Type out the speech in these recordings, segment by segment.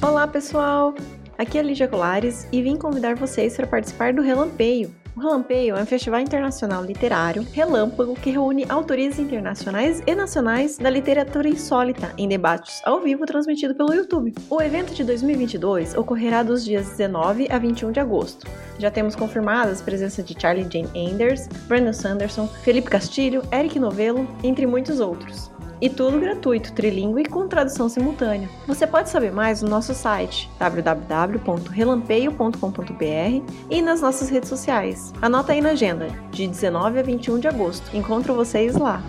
Olá, pessoal! Aqui é Lígia Colares e vim convidar vocês para participar do Relampeio. O Relampeio é um festival internacional literário relâmpago que reúne autores internacionais e nacionais da literatura insólita em debates ao vivo transmitido pelo YouTube. O evento de 2022 ocorrerá dos dias 19 a 21 de agosto. Já temos confirmadas a presença de Charlie Jane Anders, Brandon Sanderson, Felipe Castilho, Eric Novello, entre muitos outros. E tudo gratuito, trilingue e com tradução simultânea. Você pode saber mais no nosso site www.relampeio.com.br e nas nossas redes sociais. Anota aí na agenda, de 19 a 21 de agosto. Encontro vocês lá.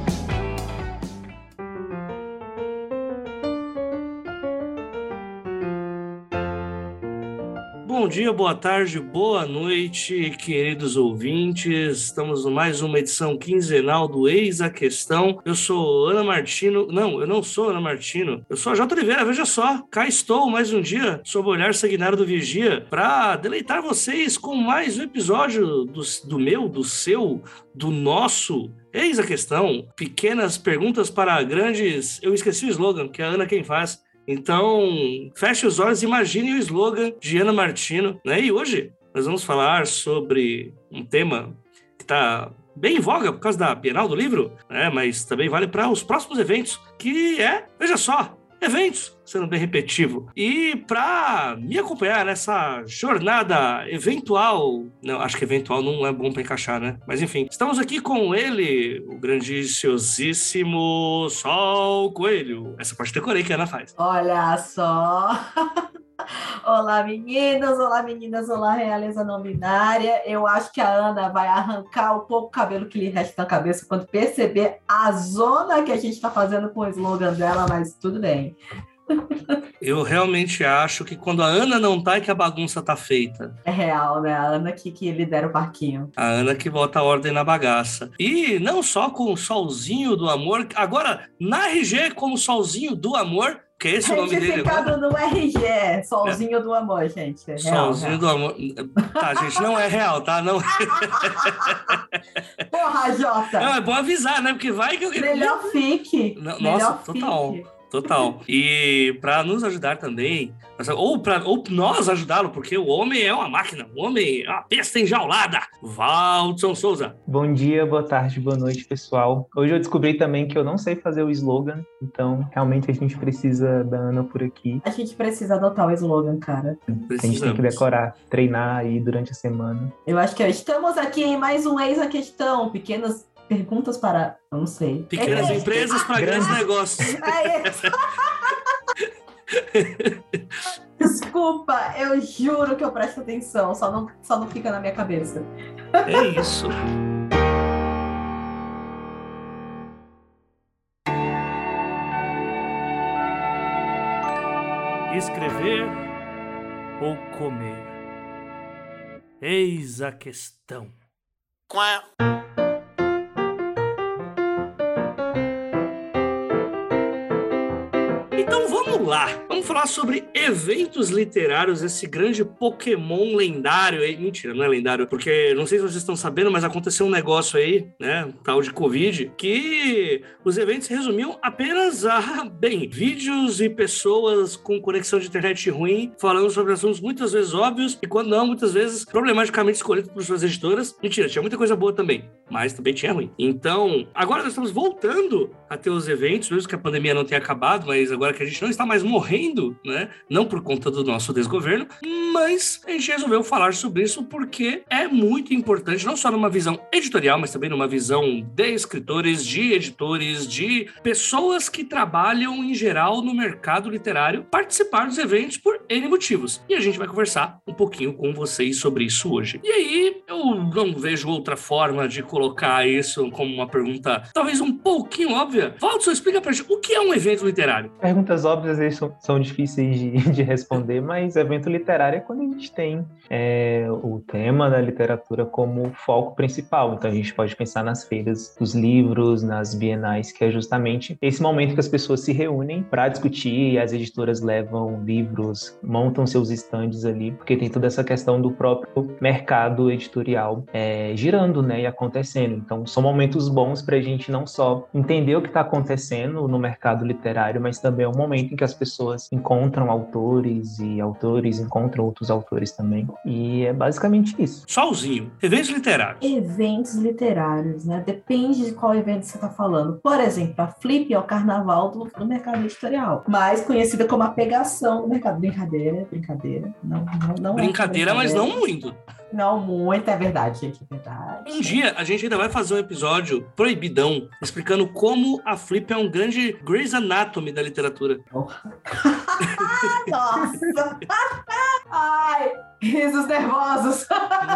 Bom dia, boa tarde, boa noite, queridos ouvintes. Estamos em mais uma edição quinzenal do Eis a Questão. Eu sou Ana Martino. Não, eu não sou Ana Martino. Eu sou a J. Oliveira. Veja só, cá estou mais um dia sob o olhar sanguinário do Vigia para deleitar vocês com mais um episódio do, do meu, do seu, do nosso Eis a questão, pequenas perguntas para grandes. Eu esqueci o slogan, que é a Ana quem faz. Então, feche os olhos, imagine o slogan de Ana Martino, né? E hoje nós vamos falar sobre um tema que está bem em voga por causa da Bienal do Livro, né? Mas também vale para os próximos eventos, que é, veja só, eventos, sendo bem repetitivo. E para me acompanhar nessa jornada eventual, não, acho que eventual não é bom para encaixar, né? Mas enfim, estamos aqui com ele, o grandíssimo Sol Coelho. Essa parte decorei que a Ana faz. Olha só! Olá, meninas, olá, meninas, olá, realeza não binária. Eu acho que a Ana vai arrancar o pouco cabelo que lhe resta na cabeça quando perceber a zona que a gente está fazendo com o slogan dela, mas tudo bem. Eu realmente acho que quando a Ana não tá é que a bagunça tá feita. É real, né? A Ana que, que lidera o parquinho. A Ana que bota a ordem na bagaça. E não só com o solzinho do amor, agora na RG como solzinho do amor, que é esse o nome dele agora? no RG, Solzinho é. do Amor, gente. É real, Solzinho real. do Amor. Tá, gente, não é real, tá? Não... Porra, Jota! Não, é bom avisar, né? Porque vai que. Melhor fique. Não, Melhor nossa, fique. Total. E para nos ajudar também, ou para ou nós ajudá-lo, porque o homem é uma máquina, o homem é uma besta enjaulada. Valdson Souza. Bom dia, boa tarde, boa noite, pessoal. Hoje eu descobri também que eu não sei fazer o slogan, então realmente a gente precisa da Ana por aqui. A gente precisa adotar o slogan, cara. A gente tem que decorar, treinar aí durante a semana. Eu acho que estamos aqui em mais um Eis a Questão, pequenas perguntas para, não sei. Pequenas é empresas para grandes negócios. É isso. Desculpa, eu juro que eu presto atenção, só não, só não fica na minha cabeça. É isso. Escrever ou comer? Eis a questão. Qual lá, vamos falar sobre eventos literários, esse grande Pokémon lendário aí. Mentira, não é lendário, porque não sei se vocês estão sabendo, mas aconteceu um negócio aí, né, tal de Covid, que os eventos resumiam apenas a, bem, vídeos e pessoas com conexão de internet ruim falando sobre assuntos muitas vezes óbvios e, quando não, muitas vezes problematicamente escolhidos por suas editoras. Mentira, tinha muita coisa boa também, mas também tinha ruim. Então, agora nós estamos voltando a ter os eventos, mesmo que a pandemia não tenha acabado, mas agora que a gente não está mais morrendo, né? Não por conta do nosso desgoverno, mas a gente resolveu falar sobre isso porque é muito importante, não só numa visão editorial, mas também numa visão de escritores, de editores, de pessoas que trabalham em geral no mercado literário, participar dos eventos por N motivos. E a gente vai conversar um pouquinho com vocês sobre isso hoje. E aí, eu não vejo outra forma de colocar isso como uma pergunta talvez um pouquinho óbvia. Valdson, explica pra gente o que é um evento literário. Perguntas óbvias são, são difíceis de, de, responder, mas evento literário é quando a gente tem é, o tema da literatura como foco principal. Então a gente pode pensar nas feiras dos livros, nas bienais, que é justamente esse momento que as pessoas se reúnem para discutir e as editoras levam livros montam seus estandes ali, porque tem toda essa questão do próprio mercado editorial é, girando, né, e acontecendo. Então, são momentos bons para a gente não só entender o que está acontecendo no mercado literário, mas também é um momento em que as pessoas encontram autores e autores encontram outros autores também. E é basicamente isso. Solzinho, eventos literários. Eventos literários, né? Depende de qual evento você está falando. Por exemplo, a Flip é o carnaval do, do mercado editorial, mais conhecida como a pegação do mercado. Brincadeira, brincadeira. Não, não, não é brincadeira, é mas não muito. Não muito, é verdade, gente, é verdade. Um dia a gente ainda vai fazer um episódio proibidão, explicando como a Flip é um grande Grey's Anatomy da literatura. Nossa! Ai, risos nervosos.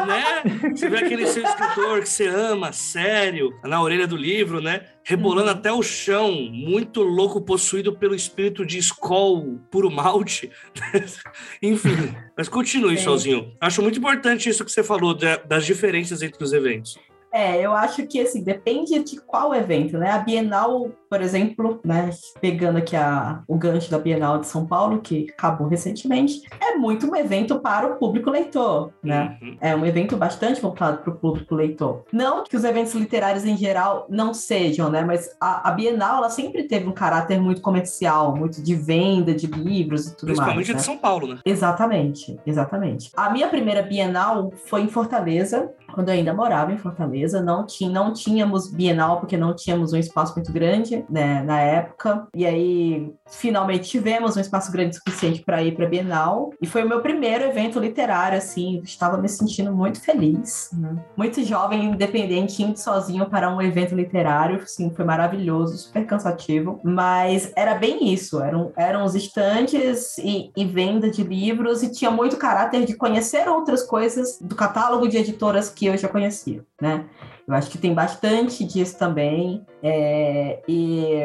Né? Você vê aquele seu escritor que você ama, sério, na orelha do livro, né? Rebolando uhum. até o chão, muito louco, possuído pelo espírito de Skoll puro malte. Enfim, mas continue, é. sozinho. Acho muito importante isso que você falou, das diferenças entre os eventos. É, eu acho que assim, depende de qual evento, né? A Bienal, por exemplo, né, pegando aqui a, o gancho da Bienal de São Paulo, que acabou recentemente, é muito um evento para o público leitor, né? Uhum. É um evento bastante voltado para o público leitor. Não que os eventos literários em geral não sejam, né? Mas a, a, Bienal, ela sempre teve um caráter muito comercial, muito de venda de livros e tudo Principalmente mais. Principalmente de né? São Paulo, né? Exatamente, exatamente. A minha primeira Bienal foi em Fortaleza, quando eu ainda morava em Fortaleza, não, tinha, não tínhamos Bienal, porque não tínhamos um espaço muito grande né, na época. E aí, finalmente, tivemos um espaço grande suficiente para ir para Bienal. E foi o meu primeiro evento literário, assim, estava me sentindo muito feliz. Né? Muito jovem, independente, indo sozinho para um evento literário, assim, foi maravilhoso, super cansativo. Mas era bem isso, eram, eram os estantes e, e venda de livros, e tinha muito caráter de conhecer outras coisas do catálogo de editoras que que eu já conhecia, né? Eu acho que tem bastante disso também. É, e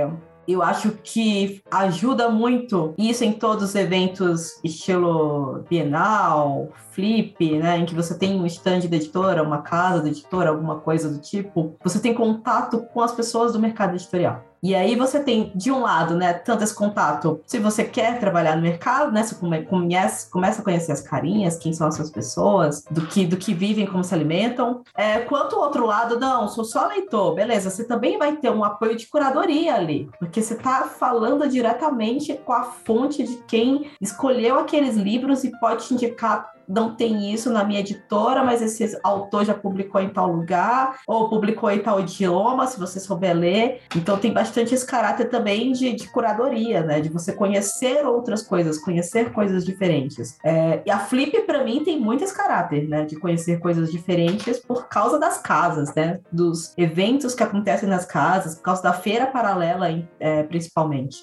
eu acho que ajuda muito isso em todos os eventos estilo Bienal, Flip, né, em que você tem um stand da editora, uma casa da editora, alguma coisa do tipo, você tem contato com as pessoas do mercado editorial. E aí você tem, de um lado, né, tanto esse contato, se você quer trabalhar no mercado, né, você começa a conhecer as carinhas, quem são essas pessoas, do que, do que vivem, como se alimentam, é, quanto o outro lado, não, sou só leitor, beleza, você também vai ter um apoio de curadoria ali, porque você está falando diretamente com a fonte de quem escolheu aqueles livros e pode te indicar não tem isso na minha editora, mas esse autor já publicou em tal lugar, ou publicou em tal idioma, se você souber ler. Então tem bastante esse caráter também de, de curadoria, né? De você conhecer outras coisas, conhecer coisas diferentes. É, e a Flip, para mim, tem muito esse caráter, né? De conhecer coisas diferentes por causa das casas, né? Dos eventos que acontecem nas casas, por causa da feira paralela, é, principalmente.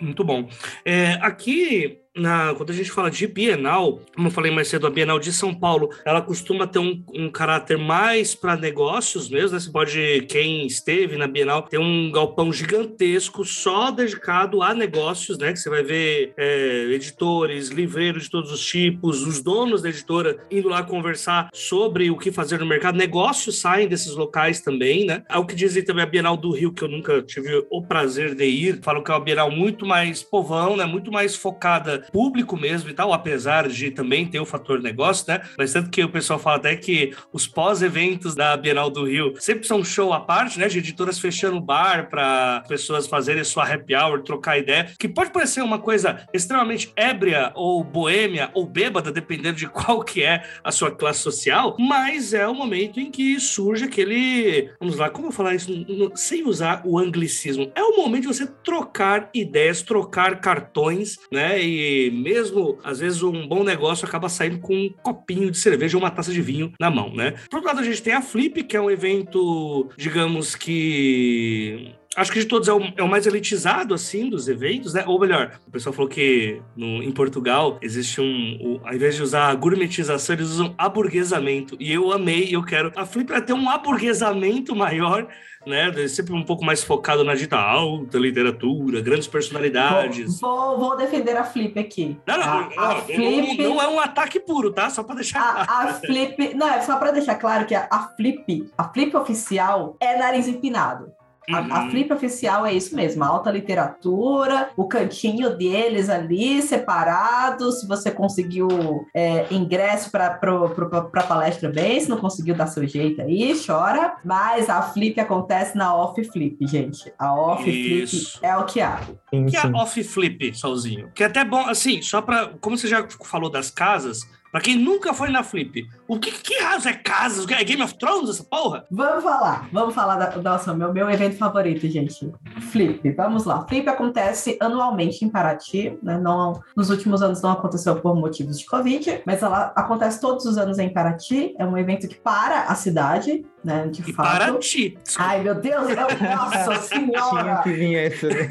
Muito bom. É, aqui na, quando a gente fala de Bienal, como eu falei mais cedo, a Bienal de São Paulo, ela costuma ter um, um caráter mais para negócios mesmo, né? Você pode, quem esteve na Bienal, tem um galpão gigantesco só dedicado a negócios, né? Que você vai ver é, editores, livreiros de todos os tipos, os donos da editora indo lá conversar sobre o que fazer no mercado. Negócios saem desses locais também, né? Ao que dizem também a Bienal do Rio, que eu nunca tive o prazer de ir, falam que é uma Bienal muito mais povão, né? Muito mais focada público mesmo e tal, apesar de também ter o fator negócio, né? Mas tanto que o pessoal fala até que os pós-eventos da Bienal do Rio sempre são show à parte, né? De editoras fechando bar para pessoas fazerem sua happy hour, trocar ideia, que pode parecer uma coisa extremamente ébria ou boêmia ou bêbada, dependendo de qual que é a sua classe social, mas é o momento em que surge aquele, vamos lá, como eu falar isso sem usar o anglicismo? É o momento de você trocar ideias, trocar cartões, né? E mesmo, às vezes, um bom negócio acaba saindo com um copinho de cerveja ou uma taça de vinho na mão, né? Por outro lado, a gente tem a Flip, que é um evento, digamos que acho que de todos é o, é o, mais elitizado, assim, dos eventos, né? Ou melhor, o pessoal falou que no, em Portugal existe um... O, ao invés de usar gourmetização, eles usam aburguesamento. E eu amei, eu quero... A Flip vai ter um aburguesamento maior né? Sempre um pouco mais focado na dita alta literatura, grandes personalidades. Vou, vou, defender a Flip aqui. Não, não, a, não, a Flip... não, não, é um ataque puro, tá? Só para deixar a, claro. A Flip, não, é só para deixar claro que a, a Flip, a Flip oficial é nariz empinado. A, a Uhum. Flip oficial é isso mesmo, a alta literatura, o cantinho deles ali separado. Se você conseguiu é, ingresso para a palestra bem, se não conseguiu dar seu jeito aí, chora. Mas a Flip acontece na Off Flip, gente. A Off Isso. Flip é o que há. Sim, Que é a off flip, Solzinho. Que é até bom, assim, só pra. Como você já falou das casas, pra quem nunca foi na flip, o que que raios é casas? É Game of Thrones essa porra? Vamos falar, vamos falar da nossa, meu, meu evento favorito, gente. Flip, vamos lá. Flip acontece anualmente em Paraty, né? Não, nos últimos anos não aconteceu por motivos de Covid, mas ela acontece todos os anos em Paraty. É um evento que para a cidade, né? De E fato. para ti. Ai, meu Deus, eu, nossa Tinha senhora! que vir essa, né?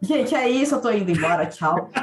Gente, é isso, eu tô indo embora, tchau.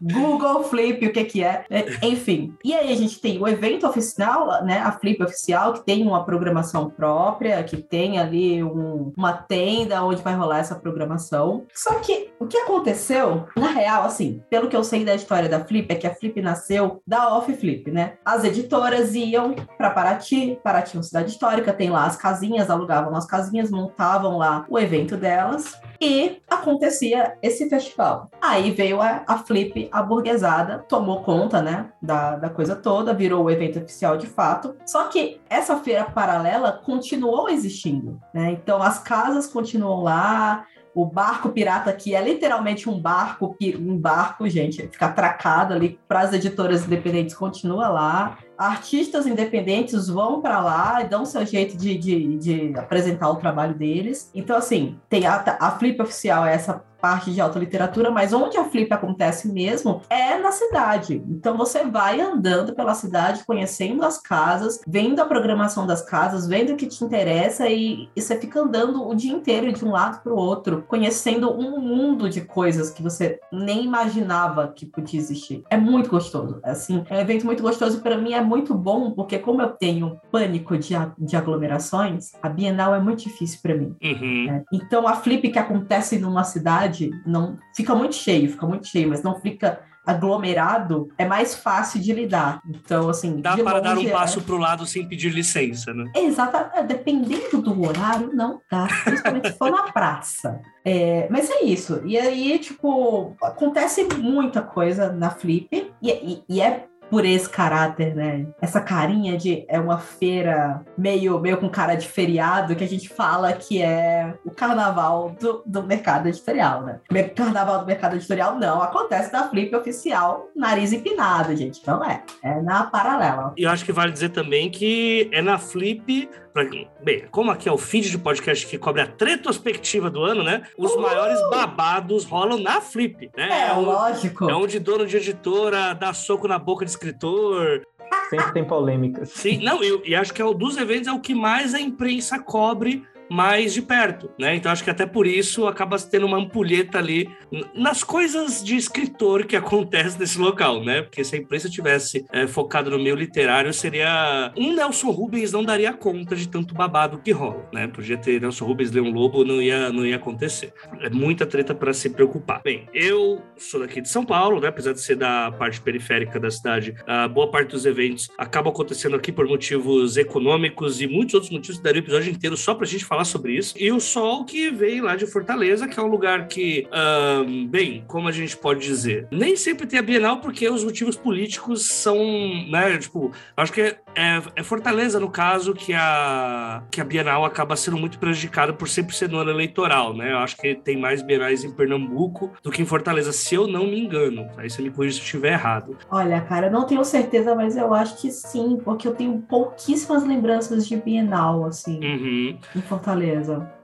Google Flip, o que que é? É, Enfim. E aí a gente tem o evento oficial, né? A Flip oficial, que tem uma programação própria, que tem ali um- uma tenda onde vai rolar essa programação. Só que o que aconteceu, na real, assim, pelo que eu sei da história da Flip, é que a Flip nasceu da Off Flip, né? As editoras iam para Paraty, Paraty é uma cidade histórica, tem lá as casinhas, alugavam as casinhas, montavam lá o evento delas e acontecia esse festival. Aí veio a, a Flip, a burguesada, tomou conta, né, da, da coisa toda, virou o evento oficial de fato. Só que essa feira paralela continuou existindo, né? Então as casas continuam lá, o barco pirata que é literalmente um barco, um barco, gente, fica atracado ali para as editoras independentes, continua lá. Artistas independentes vão para lá e dão seu jeito de, de, de apresentar o trabalho deles. Então, assim, tem a, a Flip oficial, é essa parte de alta literatura, mas onde a Flip acontece mesmo é na cidade. Então você vai andando pela cidade, conhecendo as casas, vendo a programação das casas, vendo o que te interessa e, e você fica andando o dia inteiro de um lado para o outro, conhecendo um mundo de coisas que você nem imaginava que podia existir. É muito gostoso. Assim, é um evento muito gostoso para mim é muito bom porque como eu tenho pânico de, de aglomerações, a Bienal é muito difícil para mim. Uhum. né? Então a flip que acontece numa cidade não fica muito cheio, fica muito cheio, mas não fica aglomerado, é mais fácil de lidar. Então, assim, Dá para dar um longe, é- passo pro lado sem pedir licença, né? Exato, é, dependendo do horário, não dá, principalmente se for na praça. É, mas é isso. E aí, tipo, acontece muita coisa na Flip, e, e- e é por esse caráter, né? Essa carinha de é uma feira meio, meio com cara de feriado que a gente fala que é o carnaval do, do mercado editorial, né? Carnaval do mercado editorial não, acontece na Flip oficial, nariz empinado, gente. Então é, é na paralela. E eu acho que vale dizer também que é na Flip. Pra... Bem, como aqui é o feed de podcast que cobre a retrospectiva do ano, né? Os Uhul! maiores babados rolam na Flip, né? É, o- lógico. é onde dono de editora dá soco na boca de escritor. Sempre tem polêmicas. Sim, não, eu, e acho que é o dos eventos é o que mais a imprensa cobre mais de perto, né? Então acho que até por isso acaba tendo uma ampulheta ali nas coisas de escritor que acontece nesse local, né? Porque se a imprensa tivesse é, focado no meio literário, seria um Nelson Rubens não daria conta de tanto babado que rola, né? Podia ter Nelson Rubens um lobo, não ia, não ia acontecer. É muita treta para se preocupar. Bem, eu sou daqui de São Paulo, né? Apesar de ser da parte periférica da cidade, a boa parte dos eventos acabam acontecendo aqui por motivos econômicos e muitos outros motivos que daria o episódio inteiro só pra gente falar sobre isso. E o Sol que veio lá de Fortaleza, que é um lugar que, ahn, bem, como a gente pode dizer, nem sempre tem a Bienal porque os motivos políticos são, né, tipo, acho que é, é- é Fortaleza, no caso, que a, que a Bienal acaba sendo muito prejudicada por sempre ser no ano eleitoral, né? Eu acho que tem mais Bienais em Pernambuco do que em Fortaleza, se eu não me engano. Aí você me corrija se eu estiver errado. Olha, cara, eu não tenho certeza, mas eu acho que sim, porque eu tenho pouquíssimas lembranças de Bienal, assim, Uhum. em Fortaleza.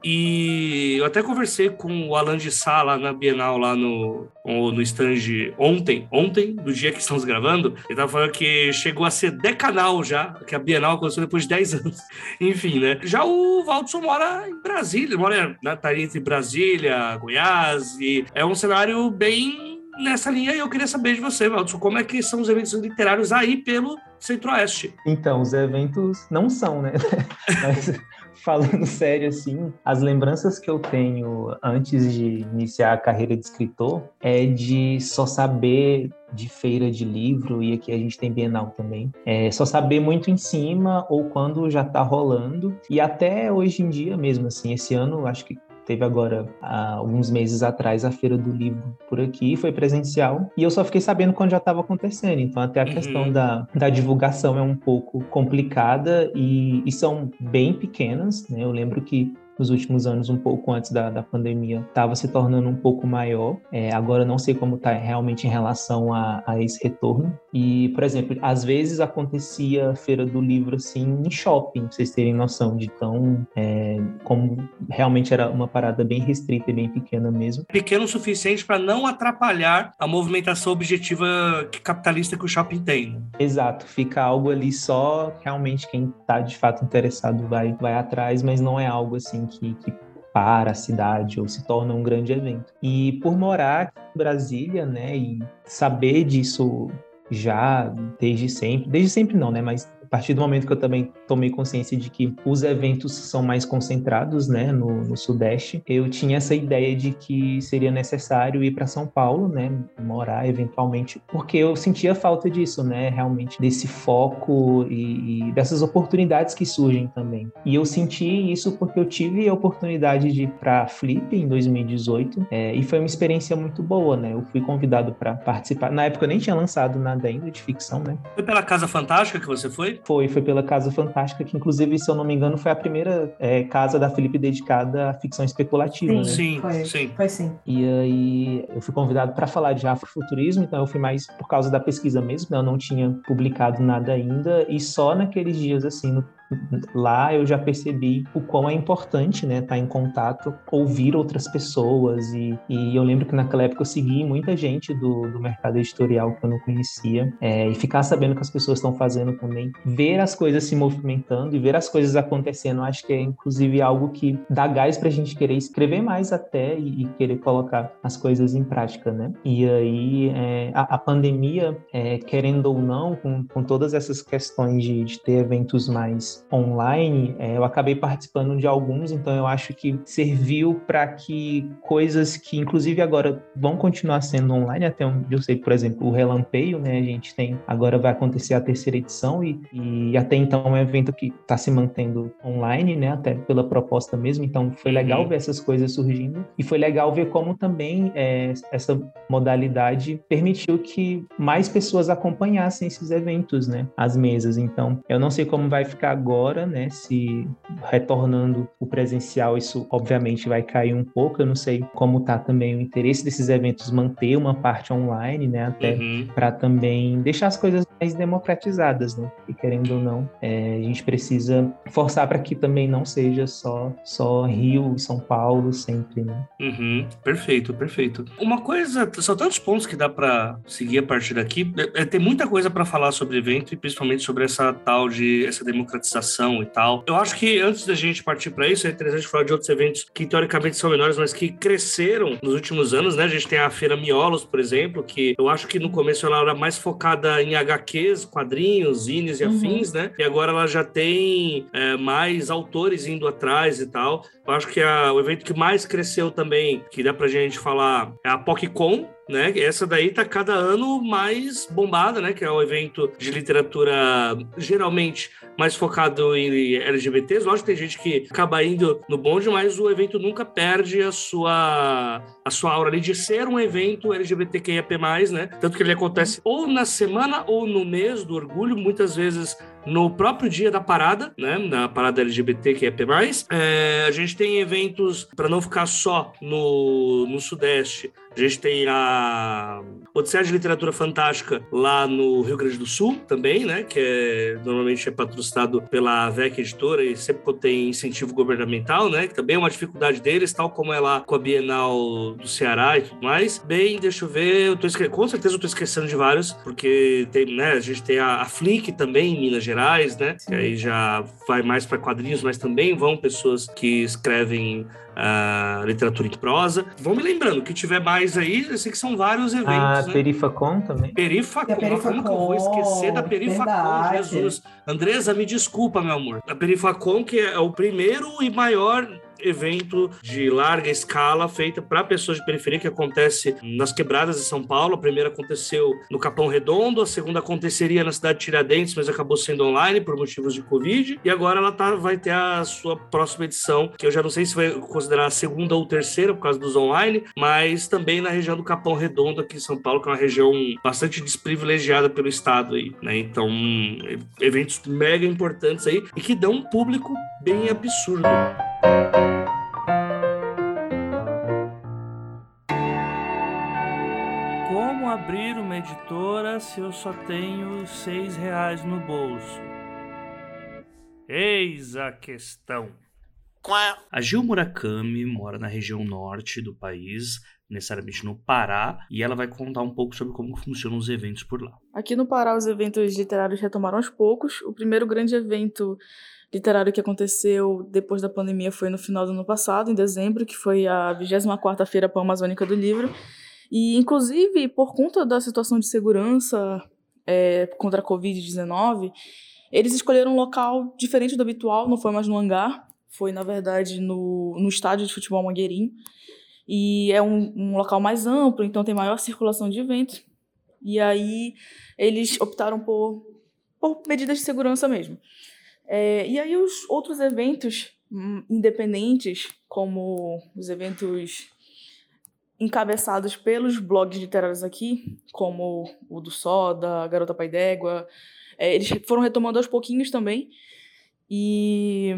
E eu até conversei com o Alan de Sá lá na Bienal, lá no, no stand ontem, ontem, do dia que estamos gravando. Ele tava falando que chegou a ser decanal já, que a Bienal aconteceu depois de 10 anos. Enfim, né? Já o Valdson mora em Brasília, mora na tá entre Brasília, Goiás, e é um cenário bem nessa linha. E eu queria saber de você, Valdson, como é que são os eventos literários aí pelo Centro-Oeste? Então, os eventos não são, né? Mas falando sério, assim, as lembranças que eu tenho antes de iniciar a carreira de escritor é de só saber de feira de livro, e aqui a gente tem Bienal também. É só saber muito em cima ou quando já está rolando. E até hoje em dia mesmo, assim, esse ano acho que Teve agora, há alguns meses atrás, a Feira do Livro por aqui, foi presencial, e eu só fiquei sabendo quando já estava acontecendo. Então, até a uhum. questão da, da divulgação é um pouco complicada e, e são bem pequenas, né? Eu lembro que nos últimos anos, um pouco antes da, da pandemia, estava se tornando um pouco maior. É, agora não sei como está realmente em relação a, a, esse retorno. E, por exemplo, às vezes acontecia feira do livro assim em shopping, pra vocês terem noção de tão é, como realmente era uma parada bem restrita e bem pequena mesmo. Pequeno o suficiente para não atrapalhar a movimentação objetiva capitalista que o shopping tem. Exato, fica algo ali só realmente quem está de fato interessado vai vai atrás, mas não é algo assim que, que para a cidade ou se torna um grande evento. E por morar em Brasília, né, e saber disso já desde sempre, desde sempre não, né, mas partir do momento que eu também tomei consciência de que os eventos são mais concentrados, né, no, no Sudeste, eu tinha essa ideia de que seria necessário ir para São Paulo, né, morar eventualmente, porque eu sentia falta disso, né, realmente desse foco e, e dessas oportunidades que surgem também. E eu senti isso porque eu tive a oportunidade de ir para Flip em 2018 é, e foi uma experiência muito boa, né. Eu fui convidado para participar. Na época eu nem tinha lançado nada ainda de ficção, né. Foi pela Casa Fantástica que você foi? Foi, foi pela Casa Fantástica, que inclusive, se eu não me engano, foi a primeira é, casa da Felipe dedicada à ficção especulativa. Sim, né? sim, foi, sim. Foi sim. E aí eu fui convidado para falar de afrofuturismo, então eu fui mais por causa da pesquisa mesmo, né? eu não tinha publicado nada ainda, e só naqueles dias, assim, no lá eu já percebi o quão é importante, né, estar tá em contato, ouvir outras pessoas e, e eu lembro que naquela época eu segui muita gente do, do mercado editorial que eu não conhecia é, e ficar sabendo que as pessoas estão fazendo também, ver as coisas se movimentando e ver as coisas acontecendo, acho que é inclusive algo que dá gás para a gente querer escrever mais até e, e, querer colocar as coisas em prática, né? E aí é, a, a, pandemia, é, querendo ou não, com, com todas essas questões de, de ter eventos mais online, é, eu acabei participando de alguns, então eu acho que serviu para que coisas que, inclusive, agora vão continuar sendo online, até onde eu sei, por exemplo, o Relampeio, né? A gente tem, agora vai acontecer a terceira edição e, e até então é um evento que está se mantendo online, né? Até pela proposta mesmo, então foi legal uhum. ver essas coisas surgindo e foi legal ver como também é, essa modalidade permitiu que mais pessoas acompanhassem esses eventos, né? As mesas. Então, eu não sei como vai ficar agora né? Se retornando o presencial, isso obviamente vai cair um pouco. Eu não sei como tá também o interesse desses eventos manter uma parte online, né? Até uhum. para também deixar as coisas mais democratizadas, né? E querendo ou não, é, a gente precisa forçar para que também não seja só só Rio e São Paulo sempre, né? Uhum. Perfeito, perfeito. Uma coisa, são tantos pontos que dá para seguir a partir daqui. É, é, tem muita coisa para falar sobre evento e principalmente sobre essa tal de essa democratização e tal. Eu acho que antes da gente partir para isso, é interessante falar de outros eventos que teoricamente são menores, mas que cresceram nos últimos anos, né? A gente tem a Feira Miolos, por exemplo, que eu acho que no começo ela era mais focada em HQs, quadrinhos, zines e uhum. afins, né? E agora ela já tem é, mais autores indo atrás e tal. Eu acho que a, o evento que mais cresceu também, que dá pra gente falar, é a PocCon, né? Essa daí tá cada ano mais bombada, né? Que é o evento de literatura geralmente mais focado em LGBTs. Lógico que tem gente que acaba indo no bonde, mas o evento nunca perde a sua a sua aura ali de ser um evento LGBTQIAP+, né? Tanto que ele acontece ou na semana ou no mês do orgulho, muitas vezes no próprio dia da parada, né, na parada LGBT que é P+, é, a gente tem eventos para não ficar só no, no Sudeste. A gente tem a Odisseia de Literatura Fantástica lá no Rio Grande do Sul também, né, que é, normalmente é patrocinado pela VEC Editora e sempre tem incentivo governamental, né, que também é uma dificuldade deles, tal como é lá com a Bienal do Ceará e tudo mais. Bem, deixa eu ver, eu tô esque... com certeza eu tô esquecendo de vários, porque tem, né, a gente tem a, a Flick também em Minas Gerais, né? Que aí já vai mais para quadrinhos, mas também vão pessoas que escrevem uh, literatura em prosa. Vão me lembrando, que tiver mais aí, eu sei que são vários eventos. A né? Perifacon também. Perifacon, Perifacon, como que eu vou esquecer da Perifacon, verdade. Jesus. Andresa, me desculpa, meu amor. A Perifacon, que é o primeiro e maior evento de larga escala feita para pessoas de periferia que acontece nas quebradas de São Paulo. A primeira aconteceu no Capão Redondo, a segunda aconteceria na cidade de Tiradentes, mas acabou sendo online por motivos de Covid. E agora ela tá, vai ter a sua próxima edição, que eu já não sei se vai considerar a segunda ou terceira por causa dos online, mas também na região do Capão Redondo aqui em São Paulo, que é uma região bastante desprivilegiada pelo estado aí, né? Então, eventos mega importantes aí e que dão um público bem absurdo. Como abrir uma editora se eu só tenho seis reais no bolso? Eis a questão. A Gil Murakami mora na região norte do país, necessariamente no Pará, e ela vai contar um pouco sobre como funcionam os eventos por lá. Aqui no Pará, os eventos literários retomaram aos poucos. O primeiro grande evento literário que aconteceu depois da pandemia foi no final do ano passado, em dezembro, que foi a 24ª Feira Pan-Amazônica do Livro. E, inclusive, por conta da situação de segurança é, contra a Covid-19, eles escolheram um local diferente do habitual, não foi mais no hangar, foi, na verdade, no, no estádio de futebol Mangueirinho. E é um, um local mais amplo, então tem maior circulação de eventos. E aí eles optaram por, por medidas de segurança mesmo. É, e aí os outros eventos hum, independentes, como os eventos encabeçados pelos blogs literários aqui, como o do Soda, Garota Pai d'Égua, é, eles foram retomando aos pouquinhos também. E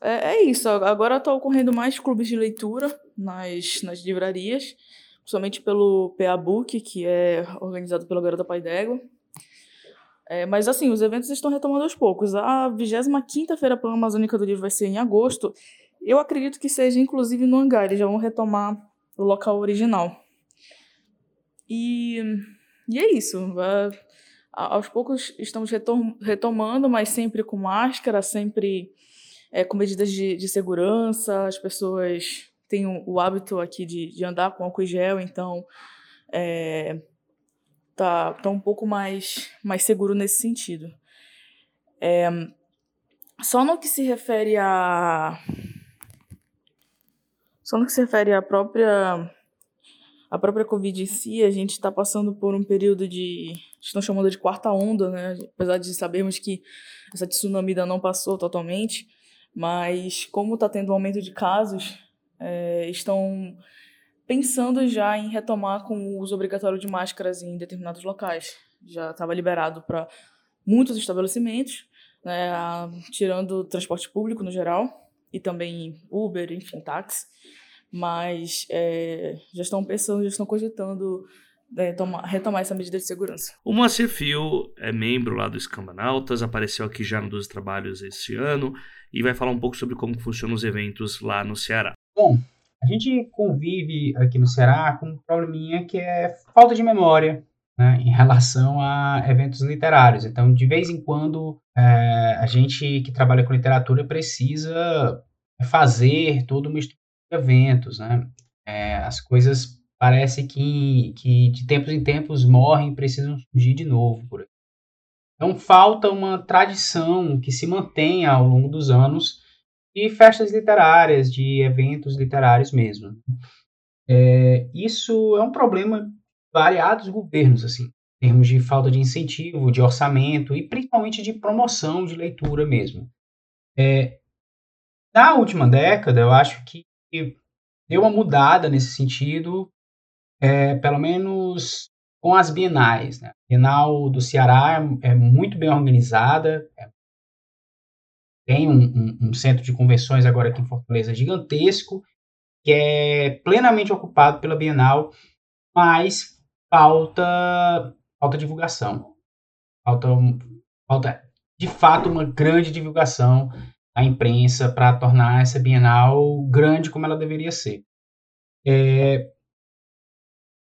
é, é isso. Agora está ocorrendo mais clubes de leitura nas, nas livrarias, principalmente pelo PA Book, que é organizado pela Garota Pai d'Égua. É, mas assim, os eventos estão retomando aos poucos. A 25ª Feira Pan-Amazônica do Livro vai ser em agosto. Eu acredito que seja inclusive no hangar, eles já vão retomar o local original. E, e é isso. É, aos poucos estamos retomando, mas sempre com máscara, sempre é, com medidas de, de segurança, as pessoas têm o, o hábito aqui de, de, andar com álcool e gel, então é, tá, tá um pouco mais, mais seguro nesse sentido. É, só no que se refere a. Só no que se refere à própria. A própria Covid em si, a gente está passando por um período de. Estão chamando de quarta onda, né? Apesar de sabermos que essa tsunami ainda não passou totalmente. Mas como está tendo um aumento de casos, é, estão pensando já em retomar com o uso obrigatório de máscaras em determinados locais. Já estava liberado para muitos estabelecimentos, né, tirando o transporte público no geral, e também Uber, enfim, táxi. Mas é, já estão pensando, já estão cogitando é, tomar, retomar essa medida de segurança. O Moacir Fio é membro lá do Escambanautas, apareceu aqui já no dos trabalhos esse ano e vai falar um pouco sobre como funcionam os eventos lá no Ceará. Bom, a gente convive aqui no Ceará com um probleminha que é falta de memória né, em relação a eventos literários. Então, de vez em quando, é, a gente que trabalha com literatura precisa fazer toda uma estrutura de eventos. Né? É, as coisas parece que, que de tempos em tempos morrem e precisam surgir de novo por aí. Então falta uma tradição que se mantenha ao longo dos anos de festas literárias, de eventos literários mesmo. É, isso é um problema de variados governos, assim, em termos de falta de incentivo, de orçamento e principalmente de promoção de leitura mesmo. É, na última década, eu acho que deu uma mudada nesse sentido, é, pelo menos com as bienais. Né? A Bienal do Ceará é, é muito bem organizada, é, tem um, um, um, centro de convenções agora aqui em Fortaleza gigantesco, que é plenamente ocupado pela Bienal, mas falta, falta divulgação. Falta, falta, de fato, uma grande divulgação à imprensa para tornar essa Bienal grande como ela deveria ser. É,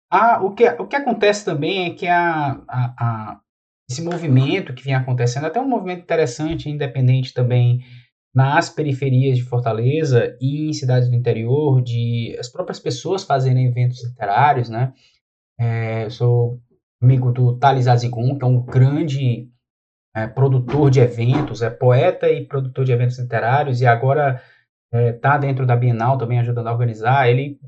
ah, o, que, o que acontece também é que a, a, a, esse movimento que vem acontecendo, até um movimento interessante, independente também nas periferias de Fortaleza e em cidades do interior, de as próprias pessoas fazerem eventos literários, né? É, eu sou amigo do Thales Azigun, que é um grande é, produtor de eventos, é poeta e produtor de eventos literários, e agora está é, dentro da Bienal também ajudando a organizar, ele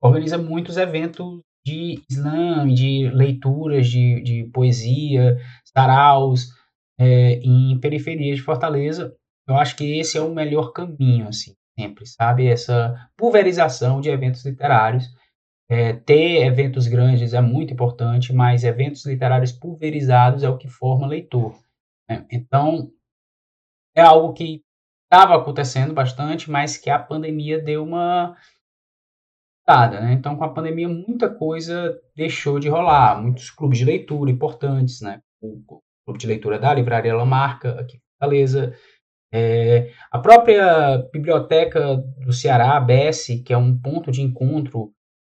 organiza muitos eventos de slam, de leituras de, de poesia, saraus, é, em periferias de Fortaleza. Eu acho que esse é o melhor caminho, assim, sempre, sabe? Essa pulverização de eventos literários. É, ter eventos grandes é muito importante, mas eventos literários pulverizados é o que forma leitor. Né? Então, é algo que estava acontecendo bastante, mas que a pandemia deu uma né? Então, com a pandemia, muita coisa deixou de rolar. Muitos clubes de leitura importantes, né? O clube de leitura da Livraria Lamarca, aqui em Fortaleza. É, a própria Biblioteca do Ceará, a BS, que é um ponto de encontro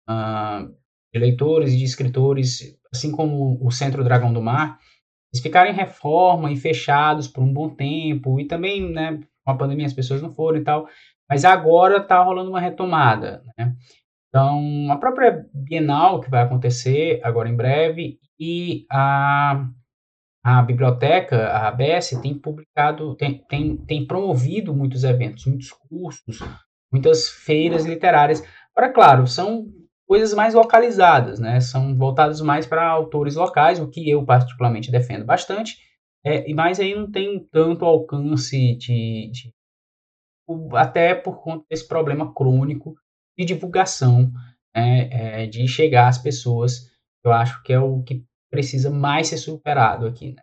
uh, de leitores e de escritores, assim como o Centro Dragão do Mar, eles ficaram em reforma e fechados por um bom tempo, e também, né, com a pandemia as pessoas não foram e tal, mas agora está rolando uma retomada, né? Então, a própria Bienal, que vai acontecer agora em breve, e a, a biblioteca, a ABS, tem publicado, tem, tem, tem promovido muitos eventos, muitos cursos, muitas feiras literárias. Agora, claro, são coisas mais localizadas, né? São voltadas mais para autores locais, o que eu particularmente defendo bastante, é, mas aí não tem tanto alcance de, de até por conta desse problema crônico de divulgação, é, de chegar às pessoas, eu acho que é o que precisa mais ser superado aqui. Né?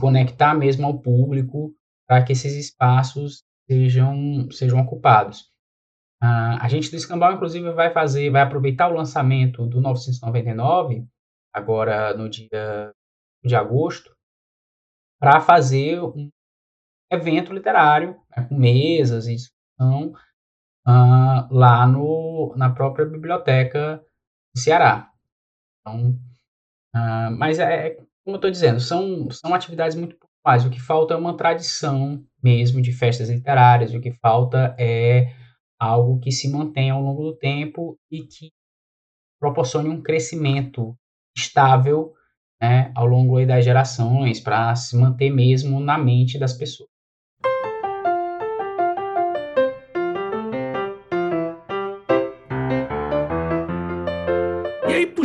Conectar mesmo ao público para que esses espaços sejam, sejam ocupados. A gente do Escambau, inclusive, vai fazer, vai aproveitar o lançamento do 999, agora no dia de agosto, para fazer um evento literário, né, com mesas e discussão, uh, lá no, na própria biblioteca do Ceará. Então, uh, mas é, é, como eu estou dizendo, são, são atividades muito pontuais. O que falta é uma tradição mesmo de festas literárias, o que falta é algo que se mantenha ao longo do tempo e que proporcione um crescimento estável né, ao longo das gerações para se manter mesmo na mente das pessoas.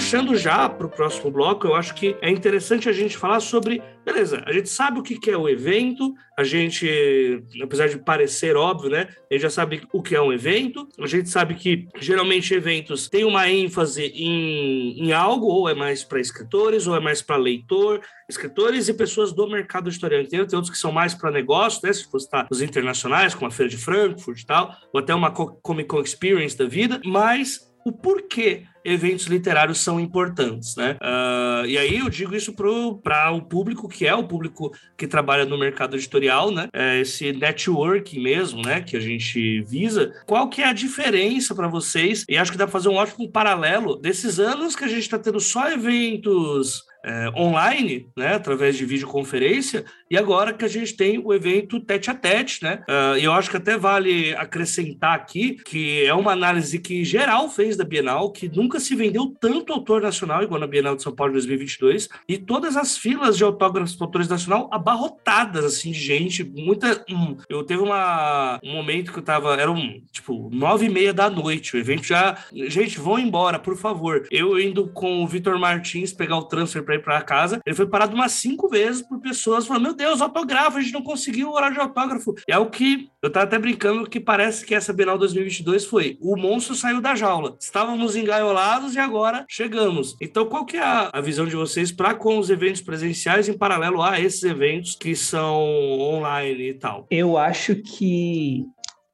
Puxando já para o próximo bloco, eu acho que é interessante a gente falar sobre. Beleza, a gente sabe o que é o evento, a gente, apesar de parecer óbvio, né? A gente já sabe o que é um evento, a gente sabe que geralmente eventos têm uma ênfase em, em algo, ou é mais para escritores, ou é mais para leitor, escritores e pessoas do mercado editorial. Tem outros que são mais para negócio, né? Se fosse estar os internacionais, como a Feira de Frankfurt e tal, ou até uma Comic Con Experience da vida, mas o porquê eventos literários são importantes, né? Uh, e aí eu digo isso para o público que é o público que trabalha no mercado editorial, né? É esse network mesmo, né? Que a gente visa. Qual que é a diferença para vocês? E acho que dá para fazer um ótimo paralelo desses anos que a gente está tendo só eventos é, online, né, através de videoconferência, e agora que a gente tem o evento tete a tete, né? Uh, eu acho que até vale acrescentar aqui que é uma análise que geral fez da Bienal, que nunca se vendeu tanto autor nacional igual na Bienal de São Paulo de 2022, e todas as filas de autógrafos para autores nacional abarrotadas, assim, de gente, muita... Hum, eu teve uma, um momento que eu tava, era um, tipo, nove e meia da noite, o evento já... Gente, vão embora, por favor. Eu indo com o Vitor Martins pegar o transfer para ir para casa, ele foi parado umas cinco vezes por pessoas falando, meu Deus, autógrafo, a gente não conseguiu o horário de autógrafo. É o que eu tava até brincando que parece que essa Bienal 2022 foi o monstro saiu da jaula. Estávamos engaiolados e agora chegamos. Então, qual que é a, a visão de vocês para com os eventos presenciais em paralelo a esses eventos que são online e tal? Eu acho que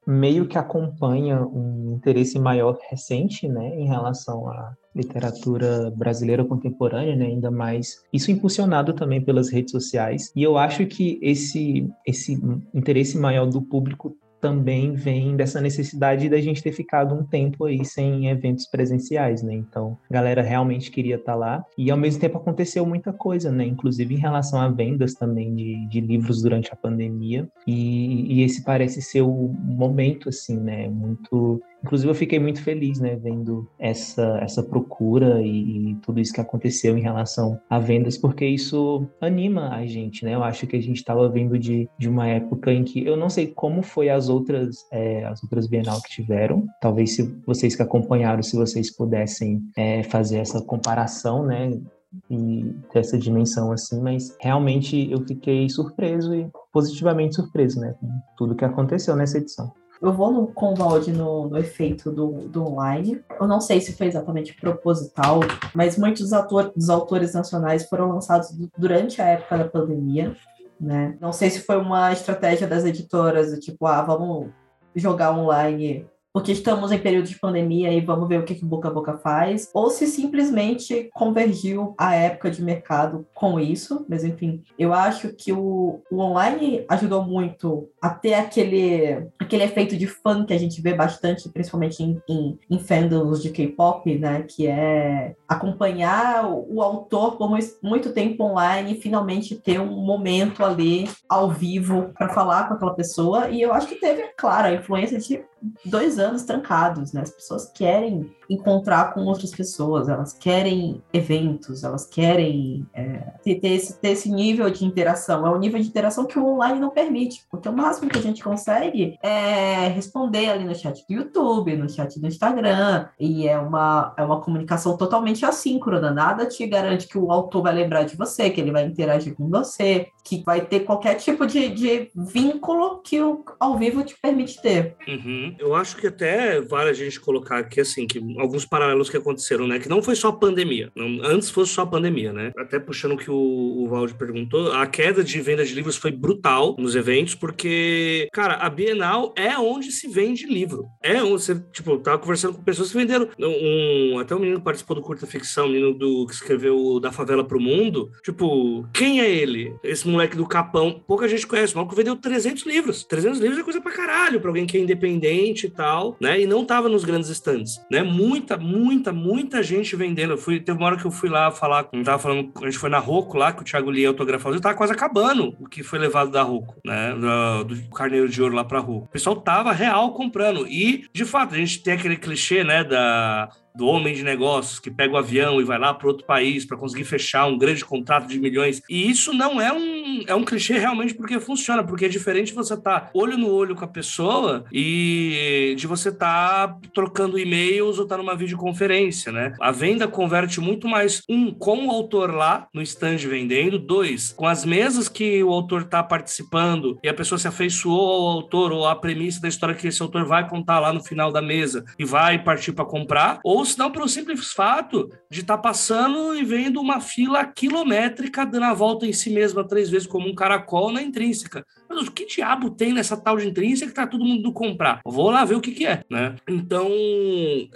meio que acompanha um interesse maior recente, né, em relação a literatura brasileira contemporânea, né? ainda mais isso impulsionado também pelas redes sociais. E eu acho que esse esse interesse maior do público também vem dessa necessidade da gente ter ficado um tempo aí sem eventos presenciais, né? Então, a galera realmente queria estar tá lá. E ao mesmo tempo aconteceu muita coisa, né? Inclusive em relação a vendas também de, de livros durante a pandemia. E, e esse parece ser o momento, assim, né? Muito Inclusive, eu fiquei muito feliz, né, vendo essa, essa procura e, e, tudo isso que aconteceu em relação a vendas, porque isso anima a gente, né? Eu acho que a gente estava vindo de, de uma época em que eu não sei como foi as outras é, as outras Bienal que tiveram. Talvez se vocês que acompanharam, se vocês pudessem é, fazer essa comparação, né? e ter essa dimensão assim, mas realmente eu fiquei surpreso e positivamente surpreso, né, com tudo que aconteceu nessa edição. Eu vou no, com o Valde no, no efeito do, do online. Eu não sei se foi exatamente proposital, mas muitos ator, dos autores nacionais foram lançados durante a época da pandemia. Né? Não sei se foi uma estratégia das editoras, tipo, ah, vamos jogar online porque estamos em período de pandemia e vamos ver o que, que boca a boca faz, ou se simplesmente convergiu a época de mercado com isso, mas enfim, eu acho que o, o online ajudou muito a ter aquele, aquele efeito de fã que a gente vê bastante, principalmente em, em, em fandoms de K-pop, né, que é acompanhar o, o autor por muito tempo online e finalmente ter um momento ali ao vivo para falar com aquela pessoa, e eu acho que teve, claro, a influência de dois anos trancados, né? As pessoas querem encontrar com outras pessoas, elas querem eventos, elas querem é, ter, esse, ter esse nível de interação. É um nível de interação que o online não permite, porque o máximo que a gente consegue é responder ali no chat do YouTube, no chat do Instagram, e é uma, é uma comunicação totalmente assíncrona, nada te garante que o autor vai lembrar de você, que ele vai interagir com você, que vai ter qualquer tipo de, de vínculo que o ao vivo te permite ter. Uhum. Eu acho que até vale a gente colocar aqui, assim, que alguns paralelos que aconteceram, né? Que não foi só a pandemia. Não, antes fosse só a pandemia, né? Até puxando o que o, o Valde perguntou, a queda de venda de livros foi brutal nos eventos, porque, cara, a Bienal é onde se vende livro. É onde você, tipo, tava conversando com pessoas que venderam. Um, até um menino que participou do Curta Ficção, um menino do, que escreveu Da Favela pro Mundo. Tipo, quem é ele? Esse moleque do Capão. Pouca gente conhece. O maluco vendeu 300 livros. 300 livros é coisa pra caralho, pra alguém que é independente e tal, né? E não tava nos grandes stands, né? Muita, muita, muita gente vendendo. Eu fui, teve uma hora que eu fui lá falar, não tava falando, a gente foi na Roco lá, que o Thiago Lia autografou, e tava quase acabando o que foi levado da Roco, né? Do, do Carneiro de Ouro lá pra Roco. O pessoal tava real comprando. E, de fato, a gente tem aquele clichê, né, da do homem de negócios que pega o avião e vai lá para outro país para conseguir fechar um grande contrato de milhões. E isso não é um, é um clichê realmente porque funciona, porque é diferente você estar tá olho no olho com a pessoa e de você estar tá trocando e-mails ou estar tá numa videoconferência, né? A venda converte muito mais, um, com o autor lá no stand vendendo, dois, com as mesas que o autor está participando e a pessoa se afeiçoou ao autor ou à premissa da história que esse autor vai contar lá no final da mesa e vai partir para comprar, ou ou senão pelo simples fato de estar tá passando e vendo uma fila quilométrica dando a volta em si mesma três vezes como um caracol na intrínseca. Mas o que diabo tem nessa tal de intrínseca que tá todo mundo comprar? Vou lá ver o que que é, né? Então,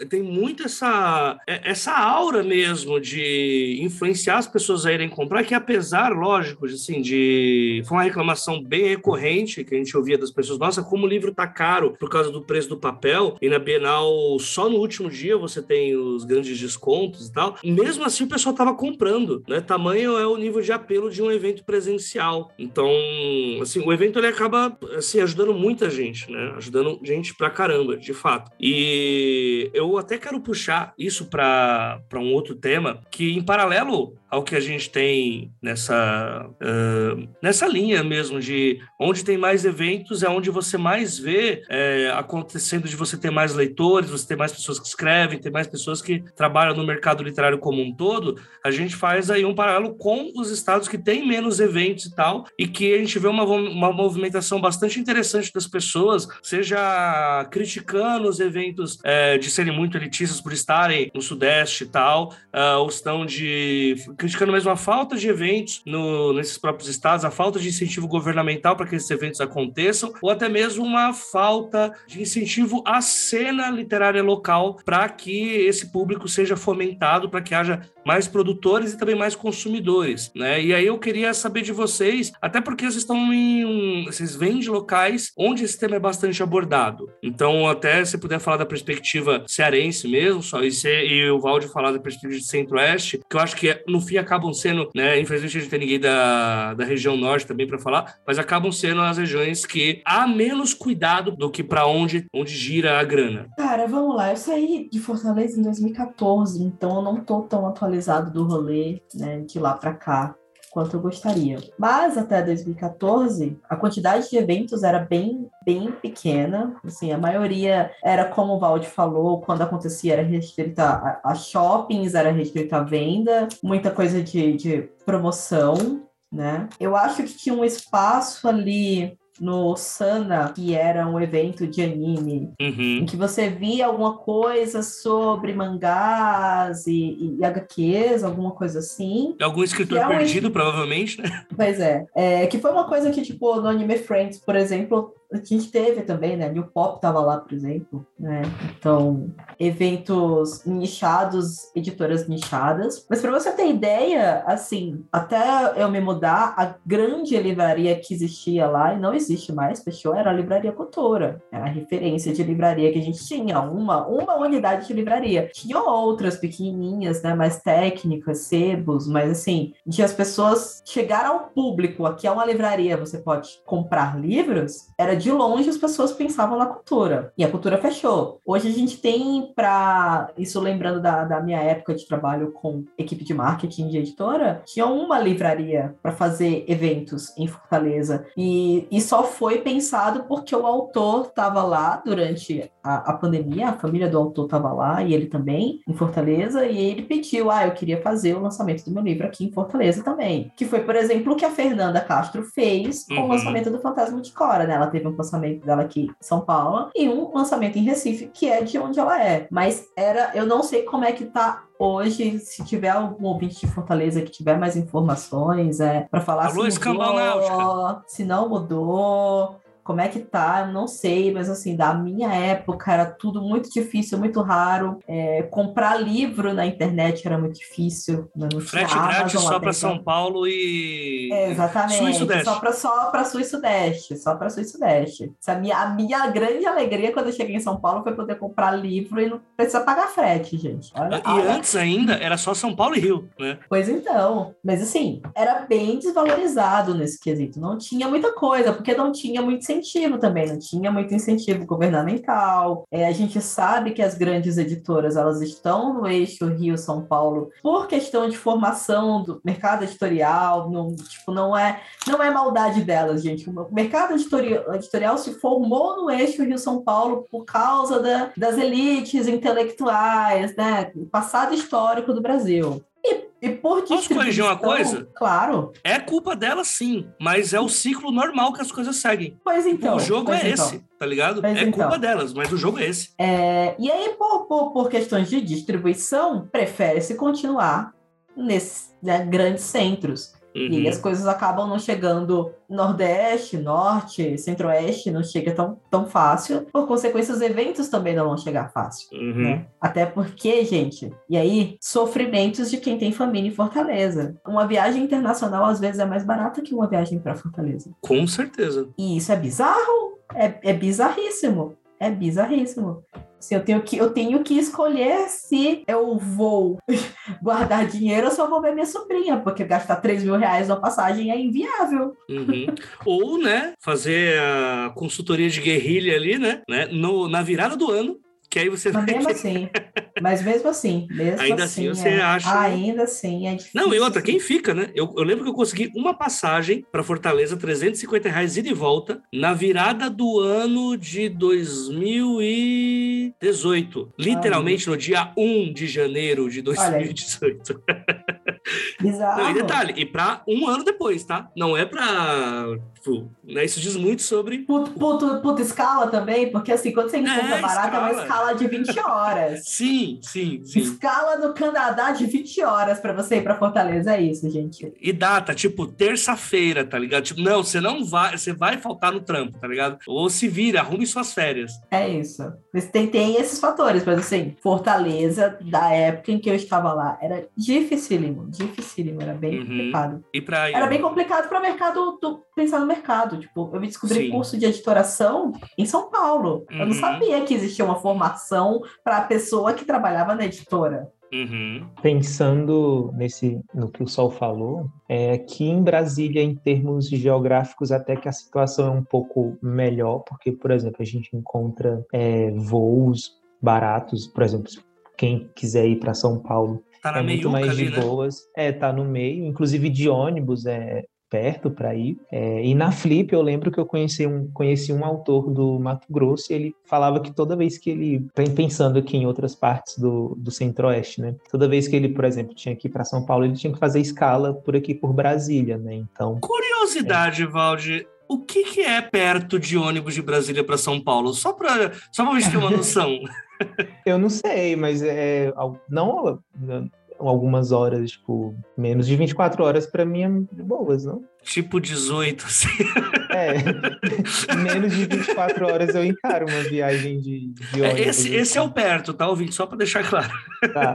tem muito essa, é, essa aura mesmo de influenciar as pessoas a irem comprar, que apesar, lógico, de, assim, de... Foi uma reclamação bem recorrente que a gente ouvia das pessoas, nossa, como o livro tá caro por causa do preço do papel, e na Bienal, só no último dia você tem os grandes descontos e tal. Mesmo assim, o pessoal tava comprando, né? Tamanho é o nível de apelo de um evento presencial. Então, assim, o evento ele acaba assim ajudando muita gente, né? Ajudando gente pra caramba, de fato. E eu até quero puxar isso para um outro tema que em paralelo ao que a gente tem nessa, uh, nessa linha mesmo de onde tem mais eventos é onde você mais vê é, acontecendo de você ter mais leitores, você ter mais pessoas que escrevem, ter mais pessoas que trabalham no mercado literário como um todo, a gente faz aí um paralelo com os estados que têm menos eventos e tal, e que a gente vê uma, uma movimentação bastante interessante das pessoas, seja criticando os eventos é, de serem muito elitistas por estarem no Sudeste e tal, uh, ou estão de criticando mesmo a falta de eventos no, nesses próprios estados, a falta de incentivo governamental para que esses eventos aconteçam, ou até mesmo uma falta de incentivo à cena literária local para que esse público seja fomentado, para que haja mais produtores e também mais consumidores, né? E aí eu queria saber de vocês até porque vocês estão em vocês vêm de locais onde esse tema é bastante abordado. Então, até se puder falar da perspectiva cearense mesmo, só e, ser, e o Valde falar da perspectiva de centro-oeste, que eu acho que no fim acabam sendo, né, infelizmente a gente tem ninguém da, da região norte também para falar, mas acabam sendo as regiões que há menos cuidado do que para onde, onde gira a grana. Cara, vamos lá. Eu saí de Fortaleza em 2014, então eu não tô tão atualizado do rolê, né, de lá para cá quanto eu gostaria. Mas até 2014, a quantidade de eventos era bem, bem pequena. Assim, a maioria era como o Valde falou, quando acontecia era restrita a, a shoppings, era restrita a venda, muita coisa de, de promoção, né? Eu acho que tinha um espaço ali no Sana, que era um evento de anime, uhum. em que você via alguma coisa sobre mangás e, e HQs, alguma coisa assim. Algum escritor é um... perdido, provavelmente, né? Pois é. é. Que foi uma coisa que, tipo, no Anime Friends, por exemplo, a gente teve também, né? New Pop tava lá, por exemplo, né? Então, eventos nichados, editoras nichadas. Mas para você ter ideia, assim, até eu me mudar, a grande livraria que existia lá, e não existe mais, fechou, era a Livraria Cultura. Era a referência de livraria que a gente tinha, uma, uma unidade de livraria. Tinha outras pequenininhas, né? Mais técnicas, sebos, mas assim, de as pessoas chegar ao público, aqui é uma livraria, você pode comprar livros, era de longe as pessoas pensavam na cultura. E a cultura fechou. Hoje a gente tem para isso lembrando da, da minha época de trabalho com equipe de marketing de editora, tinha uma livraria para fazer eventos em Fortaleza. E, e só foi pensado porque o autor estava lá durante a, a, pandemia, a família do autor estava lá e ele também em Fortaleza, e ele pediu: ah, eu queria fazer o lançamento do meu livro aqui em Fortaleza também. Que foi, por exemplo, o que a Fernanda Castro fez com uhum. o lançamento do Fantasma de Cora, né? Ela teve um lançamento dela aqui em São Paulo e um lançamento em Recife, que é de onde ela é. Mas era, eu não sei como é que tá hoje, se tiver algum ouvinte de Fortaleza que tiver mais informações, é para falar Alô, se mudou, se não mudou, como é que tá? Eu não sei, mas assim, da minha época era tudo muito difícil, muito raro. É, comprar livro na internet era muito difícil. Né? Não Frete grátis só para São Paulo e. É, exatamente. Sul e Sudeste. Só para só Sul e Sudeste. Só para Sul e Sudeste. A minha, a minha grande alegria quando eu cheguei em São Paulo foi poder comprar livro e não precisar pagar frete, gente. Olha, e olha. antes ainda era só São Paulo e Rio, né? Pois então. Mas assim, era bem desvalorizado nesse quesito. Não tinha muita coisa, porque não tinha muito sentido incentivo também, não tinha muito incentivo governamental. É, a gente sabe que as grandes editoras elas estão no eixo Rio-São Paulo por questão de formação do mercado editorial, não, tipo, não é não é maldade delas, gente. O mercado editorial, editorial se formou no eixo Rio-São Paulo por causa da, das elites intelectuais, né? Passado histórico do Brasil. E por Posso corrigir uma coisa? Claro. É culpa dela, sim, mas é o ciclo normal que as coisas seguem. Pois então. O jogo é então. esse, tá ligado? Pois é então. culpa delas, mas o jogo é esse. É, e aí, por, por, por questões de distribuição, prefere-se continuar nesses né, grandes centros. Uhum. E as coisas acabam não chegando Nordeste, Norte, Centro-Oeste, não chega tão, tão fácil. Por consequência, os eventos também não vão chegar fácil. Uhum. Né? Até porque, gente, e aí, sofrimentos de quem tem família em Fortaleza. Uma viagem internacional, às vezes, é mais barata que uma viagem para Fortaleza. Com certeza. E isso é bizarro. É, é bizarríssimo. É bizarríssimo. Assim, eu, tenho que, eu tenho que escolher se eu vou guardar dinheiro ou se eu vou ver minha sobrinha, porque gastar 3 mil reais na passagem é inviável. Uhum. ou, né, fazer a consultoria de guerrilha ali, né, né no, na virada do ano, que aí você mas mesmo assim, mas mesmo assim, mesmo ainda assim, assim você é, acha. Ainda assim é difícil. Não, e outra, quem fica, né? Eu, eu lembro que eu consegui uma passagem para Fortaleza, 350 reais ida e volta, na virada do ano de 2018. Literalmente no dia 1 de janeiro de 2018. Bizarro. E detalhe, e para um ano depois, tá? Não é para Tipo, né, isso diz muito sobre. Puta, puta, puta escala também, porque assim, quando você encontra É, barato, é uma escala. escala de 20 horas. Sim, sim, sim. Escala no Canadá de 20 horas pra você ir pra Fortaleza. É isso, gente. E data, tipo, terça-feira, tá ligado? Tipo, não, você não vai, você vai faltar no trampo, tá ligado? Ou se vira, arrume suas férias. É isso. Mas tem, tem esses fatores, mas assim, Fortaleza, da época em que eu estava lá, era dificílimo, dificílimo, era bem Uhum. complicado. E pra Era bem complicado para mercado, do- pensar no mercado. Tipo, eu descobri Sim. curso de editoração em São Paulo. Eu não Uhum. sabia que existia uma formação para a pessoa que trabalhava na editora. Uhum. Pensando nesse, no que o Sol falou, é que em Brasília, em termos geográficos, até que a situação é um pouco melhor, porque, por exemplo, a gente encontra é, voos baratos, por exemplo, quem quiser ir para São Paulo Tá na é muito mais ali, de né? boas. É, tá no meio, inclusive de ônibus é perto para ir. É, e na Flip eu lembro que eu conheci um, conheci um autor do Mato Grosso e ele falava que toda vez que ele, pensando aqui em outras partes do, do Centro-Oeste, né? Toda vez que ele, por exemplo, tinha que ir para São Paulo, ele tinha que fazer escala por aqui por Brasília, né? Então, Curiosidade, Valde. O que, que é perto de ônibus de Brasília para São Paulo? Só para só pra gente ter uma noção. Eu não sei, mas é não algumas horas, tipo, menos de 24 horas para mim é de boas, não? tipo 18, assim. É, menos de 24 horas eu encaro uma viagem de, de É, ônibus. Esse, esse é o perto, tá, ouvindo? Só para deixar claro. Tá.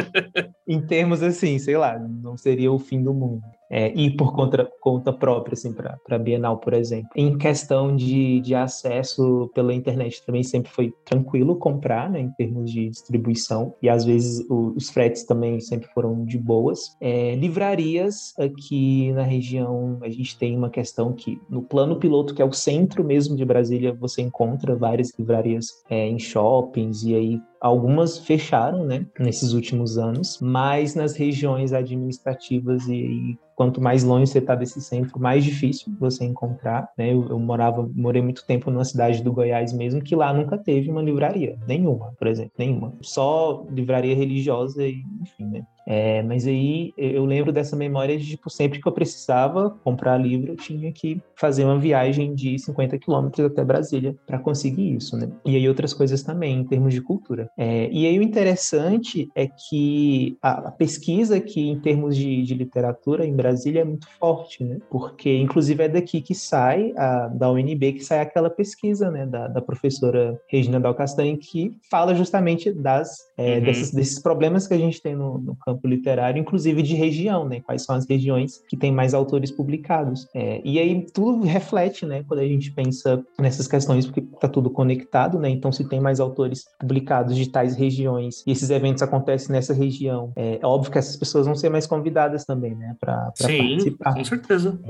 em termos assim, sei lá, não seria o fim do mundo. É, ir por conta, conta própria, assim, para a Bienal, por exemplo. Em questão de, de acesso pela internet, também sempre foi tranquilo comprar, né, em termos de distribuição, e às vezes o- os fretes também sempre foram de boas. É, livrarias aqui na região, a gente tem uma questão que no plano piloto, que é o centro mesmo de Brasília, você encontra várias livrarias é, em shoppings, e aí Algumas fecharam, né, nesses últimos anos, mas nas regiões administrativas e, e quanto mais longe você está desse centro, mais difícil você encontrar, né? Eu, eu morava, morei muito tempo numa cidade do Goiás mesmo, que lá nunca teve uma livraria, nenhuma, por exemplo, nenhuma. Só livraria religiosa e, enfim, né? É, mas aí eu lembro dessa memória de, tipo, sempre que eu precisava comprar livro, eu tinha que fazer uma viagem de 50 quilômetros até Brasília para conseguir isso, né? E aí outras coisas também, em termos de cultura. É, e aí o interessante é que a, a pesquisa aqui em termos de, de literatura em Brasília é muito forte, né? Porque, inclusive, é daqui que sai, a, da UNB, que sai aquela pesquisa, né? Da, da professora Regina Dal Castanho, que fala justamente das, é, Uhum. desses, desses problemas que a gente tem no, no campo literário, inclusive de região, né? Quais são as regiões que têm mais autores publicados. É, e aí tudo reflete, né? Quando a gente pensa nessas questões, porque está tudo conectado, né? Então, se tem mais autores publicados de tais regiões e esses eventos acontecem nessa região, é óbvio que essas pessoas vão ser mais convidadas também, né? Para Sim, participar. com certeza.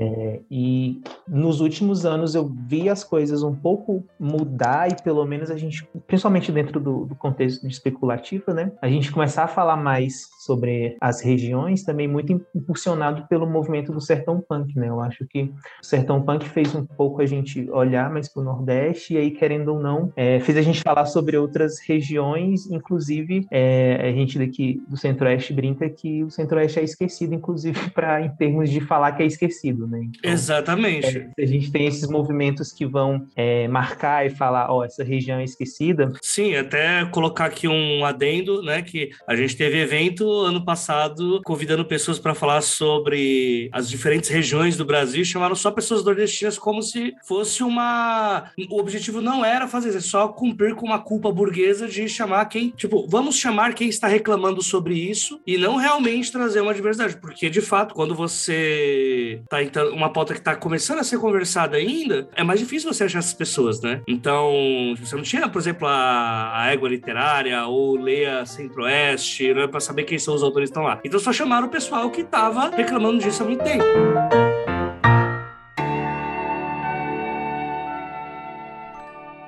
E nos últimos anos eu vi as coisas um pouco mudar e pelo menos a gente, principalmente dentro do, do contexto de especulativa, né? A gente começar a falar mais sobre as regiões também muito impulsionado pelo movimento do sertão punk, né? Eu acho que o sertão punk fez um pouco a gente olhar mais para o Nordeste e aí querendo ou não é, fez a gente falar sobre outras regiões, inclusive é, a gente daqui do Centro-Oeste brinca que o Centro-Oeste é esquecido, inclusive para em termos de falar que é esquecido, né? Então, Exatamente. A gente tem esses movimentos que vão é, marcar e falar, ó, essa região é esquecida. Sim, até colocar aqui um adendo, né? Que a gente teve evento ano passado convidando pessoas para falar sobre as diferentes regiões do Brasil, chamaram só pessoas nordestinas como se fosse uma. O objetivo não era fazer isso, é só cumprir com uma culpa burguesa de chamar quem. Tipo, vamos chamar quem está reclamando sobre isso e não realmente trazer uma diversidade, porque de fato, quando você tá entrando, uma pauta que está começando a ser conversada ainda, é mais difícil você achar essas pessoas, né? Então, você não tinha, por exemplo, a, a égua literária ou Leia Centro-Oeste, né, para saber quem são os autores que estão lá. Então, só chamaram o pessoal que estava reclamando disso há muito tempo.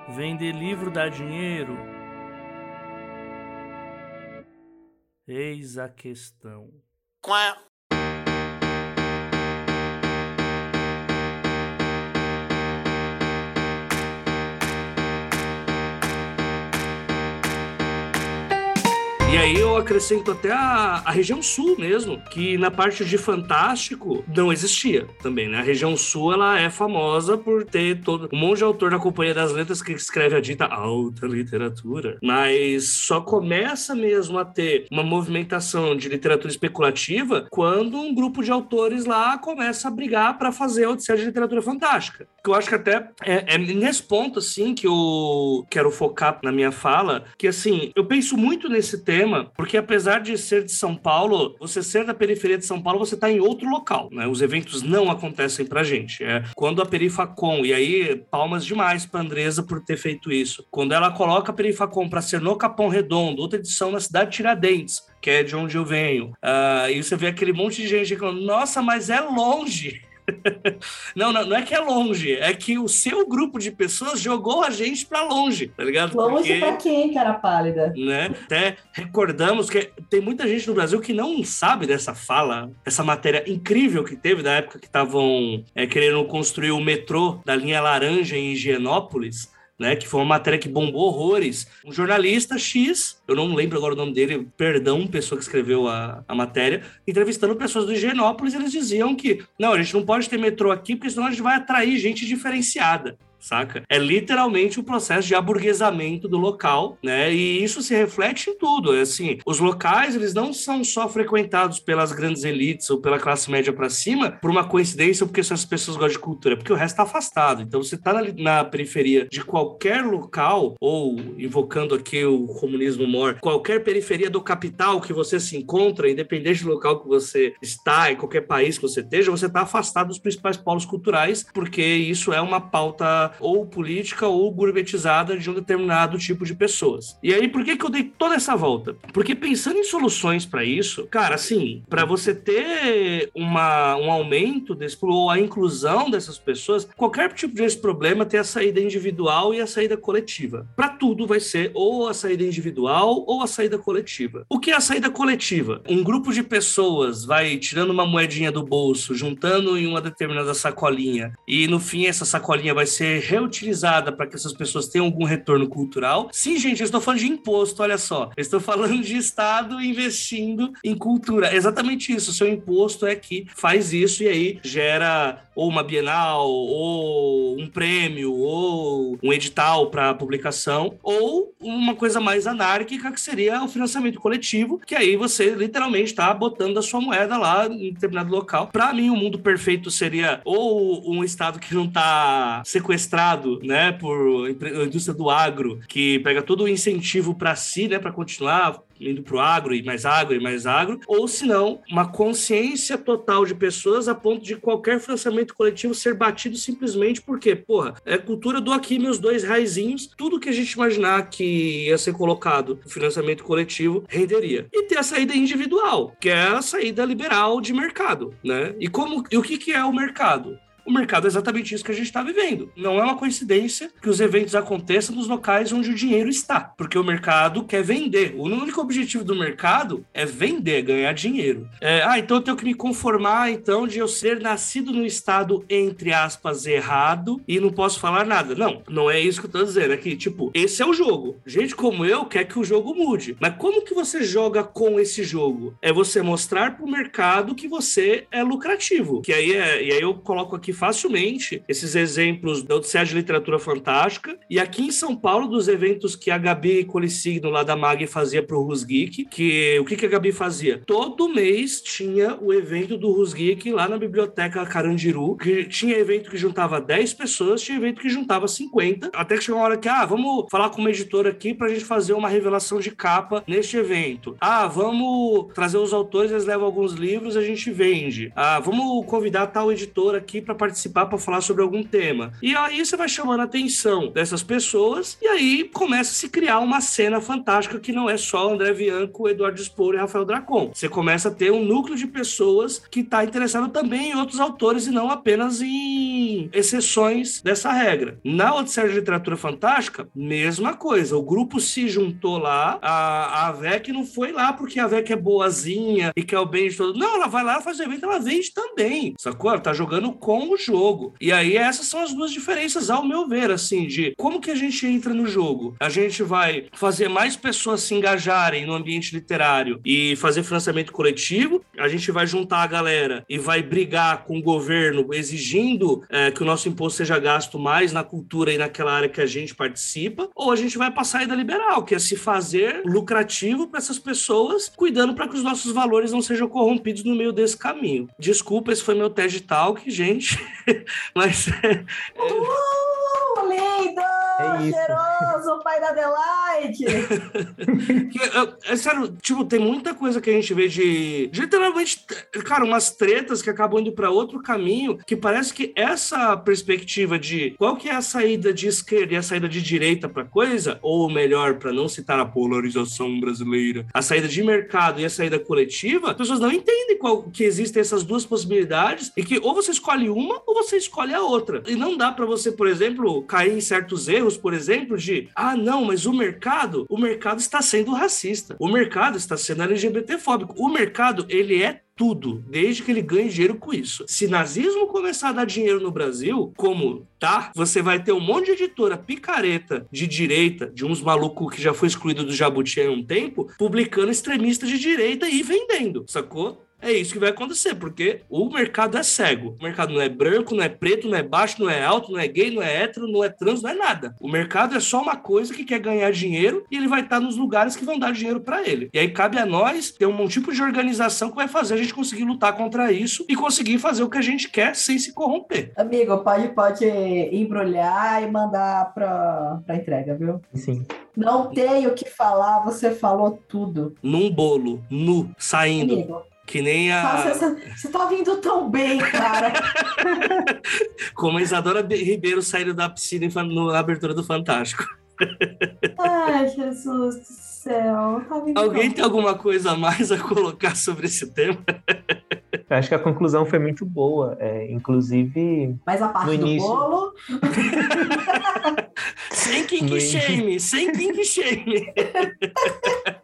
Vender livro dá dinheiro? Eis a questão. E aí eu acrescento até a, a região sul mesmo, que na parte de fantástico não existia também, né? A região sul ela é famosa por ter todo um monte de autor da Companhia das Letras que escreve a dita alta literatura, mas só começa mesmo a ter uma movimentação de literatura especulativa quando um grupo de autores lá começa a brigar para fazer a Odisseia de Literatura Fantástica. Que eu acho que até é, é nesse ponto assim que eu quero focar na minha fala, que assim, eu penso muito nesse tema tema, porque apesar de ser de São Paulo, você ser da periferia de São Paulo, você está em outro local, né? Os eventos não acontecem pra gente. É quando a Perifacom, e aí palmas demais pra Andresa por ter feito isso. Quando ela coloca a Perifacom para ser no Capão Redondo, outra edição na cidade de Tiradentes, que é de onde eu venho, uh, e você vê aquele monte de gente falando, nossa, mas é longe. não, não, não é que é longe, é que o seu grupo de pessoas jogou a gente para longe, tá ligado? Longe pra quem, cara pálida? Né? Até recordamos que tem muita gente no Brasil que não sabe dessa fala, essa matéria incrível que teve da época que estavam é, querendo construir o metrô da linha laranja em Higienópolis né? Que foi uma matéria que bombou horrores. Um jornalista X, eu não lembro agora o nome dele, perdão, pessoa que escreveu a, a matéria, entrevistando pessoas do Higienópolis, eles diziam que não, a gente não pode ter metrô aqui, porque senão a gente vai atrair gente diferenciada saca? É literalmente o processo de aburguesamento do local, né? E isso se reflete em tudo. É assim, os locais, eles não são só frequentados pelas grandes elites ou pela classe média para cima por uma coincidência ou porque essas pessoas gostam de cultura, porque o resto tá afastado. Então, você tá na, na periferia de qualquer local, ou invocando aqui o comunismo mor, qualquer periferia do capital que você se encontra, independente do local que você está, em qualquer país que você esteja, você tá afastado dos principais polos culturais, porque isso é uma pauta ou política ou gourmetizada de um determinado tipo de pessoas. E aí, por que, que eu dei toda essa volta? Porque pensando em soluções para isso, cara, assim, para você ter uma, um aumento desse, ou a inclusão dessas pessoas, qualquer tipo de problema tem a saída individual e a saída coletiva. Para tudo vai ser ou a saída individual ou a saída coletiva. O que é a saída coletiva? Um grupo de pessoas vai tirando uma moedinha do bolso, juntando em uma determinada sacolinha, e no fim essa sacolinha vai ser reutilizada para que essas pessoas tenham algum retorno cultural. Sim, gente, eu estou falando de imposto, olha só. Eu estou falando de Estado investindo em cultura. É exatamente isso. O seu imposto é que faz isso e aí gera ou uma bienal, ou um prêmio, ou um edital para publicação, ou uma coisa mais anárquica que seria o financiamento coletivo, que aí você literalmente está botando a sua moeda lá em determinado local. Para mim, o mundo perfeito seria ou um estado que não está sequestrado, né, por a indústria do agro, que pega todo o incentivo para si, né, para continuar indo para o agro e mais agro e mais agro, ou se não, uma consciência total de pessoas a ponto de qualquer financiamento coletivo ser batido simplesmente porque, porra, é cultura do aqui meus dois raizinhos, tudo que a gente imaginar que ia ser colocado no financiamento coletivo renderia. E ter a saída individual, que é a saída liberal de mercado, né? E como e o que, que é o mercado? O mercado é exatamente isso que a gente está vivendo. Não é uma coincidência que os eventos aconteçam nos locais onde o dinheiro está, porque o mercado quer vender. O único objetivo do mercado é vender, ganhar dinheiro. É, ah, então eu tenho que me conformar então de eu ser nascido no estado entre aspas errado e não posso falar nada. Não, não é isso que eu tô dizendo. É que tipo, esse é o jogo. Gente como eu quer que o jogo mude. Mas como que você joga com esse jogo? É você mostrar para o mercado que você é lucrativo. Que aí é, e aí eu coloco aqui facilmente esses exemplos da Odisseia de Literatura Fantástica e aqui em São Paulo dos eventos que a Gabi Colissigno lá da Mag fazia para o Rusgeek, que o que, que a Gabi fazia? Todo mês tinha o evento do Rusgeek lá na Biblioteca Carandiru, que tinha evento que juntava 10 pessoas, tinha evento que juntava 50, até que chegou uma hora que, ah, vamos falar com uma editora aqui para a gente fazer uma revelação de capa neste evento. Ah, vamos trazer os autores, eles levam alguns livros, a gente vende. Ah, vamos convidar tal editor aqui para participar para falar sobre algum tema. E aí você vai chamando a atenção dessas pessoas e aí começa a se criar uma cena fantástica que não é só André Bianco, Eduardo Spor e Rafael Dracon. Você começa a ter um núcleo de pessoas que está interessado também em outros autores e não apenas em exceções dessa regra. Na Odisseia de Literatura Fantástica, mesma coisa. O grupo se juntou lá, a, a AVEC não foi lá porque a AVEC é boazinha e quer o bem de todo. Não, ela vai lá, faz o evento, ela vende também. Sacou? Ela tá jogando com no jogo. E aí essas são as duas diferenças, ao meu ver, assim, de como que a gente entra no jogo. A gente vai fazer mais pessoas se engajarem no ambiente literário e fazer financiamento coletivo, a gente vai juntar a galera e vai brigar com o governo exigindo é, que o nosso imposto seja gasto mais na cultura e naquela área que a gente participa, ou a gente vai passar a ida liberal, que é se fazer lucrativo para essas pessoas, cuidando para que os nossos valores não sejam corrompidos no meio desse caminho. Desculpa, esse foi meu TED Talk, gente, mas... É, uh, lindo! É cheiroso, pai da Adelaide! é, é, sério, tipo, tem muita coisa que a gente vê de, de literalmente, cara, umas tretas que acabam indo para outro caminho, que parece que essa perspectiva de qual que é a saída de esquerda e a saída de direita para coisa, ou melhor, para não citar a polarização brasileira, a saída de mercado e a saída coletiva, as pessoas não entendem qual, que existem essas duas possibilidades e que ou você escolhe uma ou você escolhe a outra. E não dá para você, por exemplo, cair em certos erros, por exemplo, de ah, não, mas o mercado, o mercado está sendo racista, o mercado está sendo LGBTfóbico, o mercado, ele é tudo, desde que ele ganhe dinheiro com isso. Se nazismo começar a dar dinheiro no Brasil, como tá, você vai ter um monte de editora picareta de direita, de uns malucos que já foi excluído do Jabuti há um tempo, publicando extremistas de direita e vendendo, sacou? É isso que vai acontecer, porque o mercado é cego. O mercado não é branco, não é preto, não é baixo, não é alto, não é gay, não é hétero, não é trans, não é nada. O mercado é só uma coisa que quer ganhar dinheiro e ele vai estar nos lugares que vão dar dinheiro para ele. E aí cabe a nós ter um tipo de organização que vai fazer a gente conseguir lutar contra isso e conseguir fazer o que a gente quer sem se corromper. Amigo, pode, pode embrulhar e mandar para entrega, viu? Sim. Não tenho o que falar, você falou tudo. Num bolo, nu, saindo. Amigo, que nem a. Nossa, você tá vindo tão bem, cara. Como a Isadora Ribeiro saindo da piscina na abertura do Fantástico. Ai, Jesus do céu. Tá Alguém tem alguma coisa a mais a colocar sobre esse tema? Eu acho que a conclusão foi muito boa. É, inclusive. Mas a parte do início... bolo. sem kink shame, sem kink shame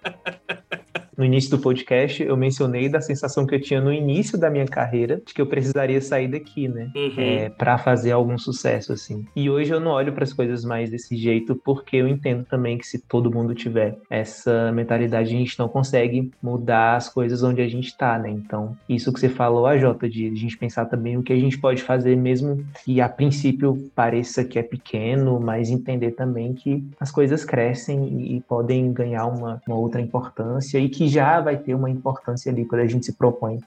no início do podcast, eu mencionei da sensação que eu tinha no início da minha carreira de que eu precisaria sair daqui, né? Uhum. É, para fazer algum sucesso, assim. E hoje eu não olho para as coisas mais desse jeito, porque eu entendo também que se todo mundo tiver essa mentalidade, a gente não consegue mudar as coisas onde a gente tá, né? Então, isso que você falou, a Jota, de a gente pensar também o que a gente pode fazer, mesmo que a princípio pareça que é pequeno, mas entender também que as coisas crescem e, e podem ganhar uma, uma outra importância e que já vai ter uma importância ali quando a gente se propõe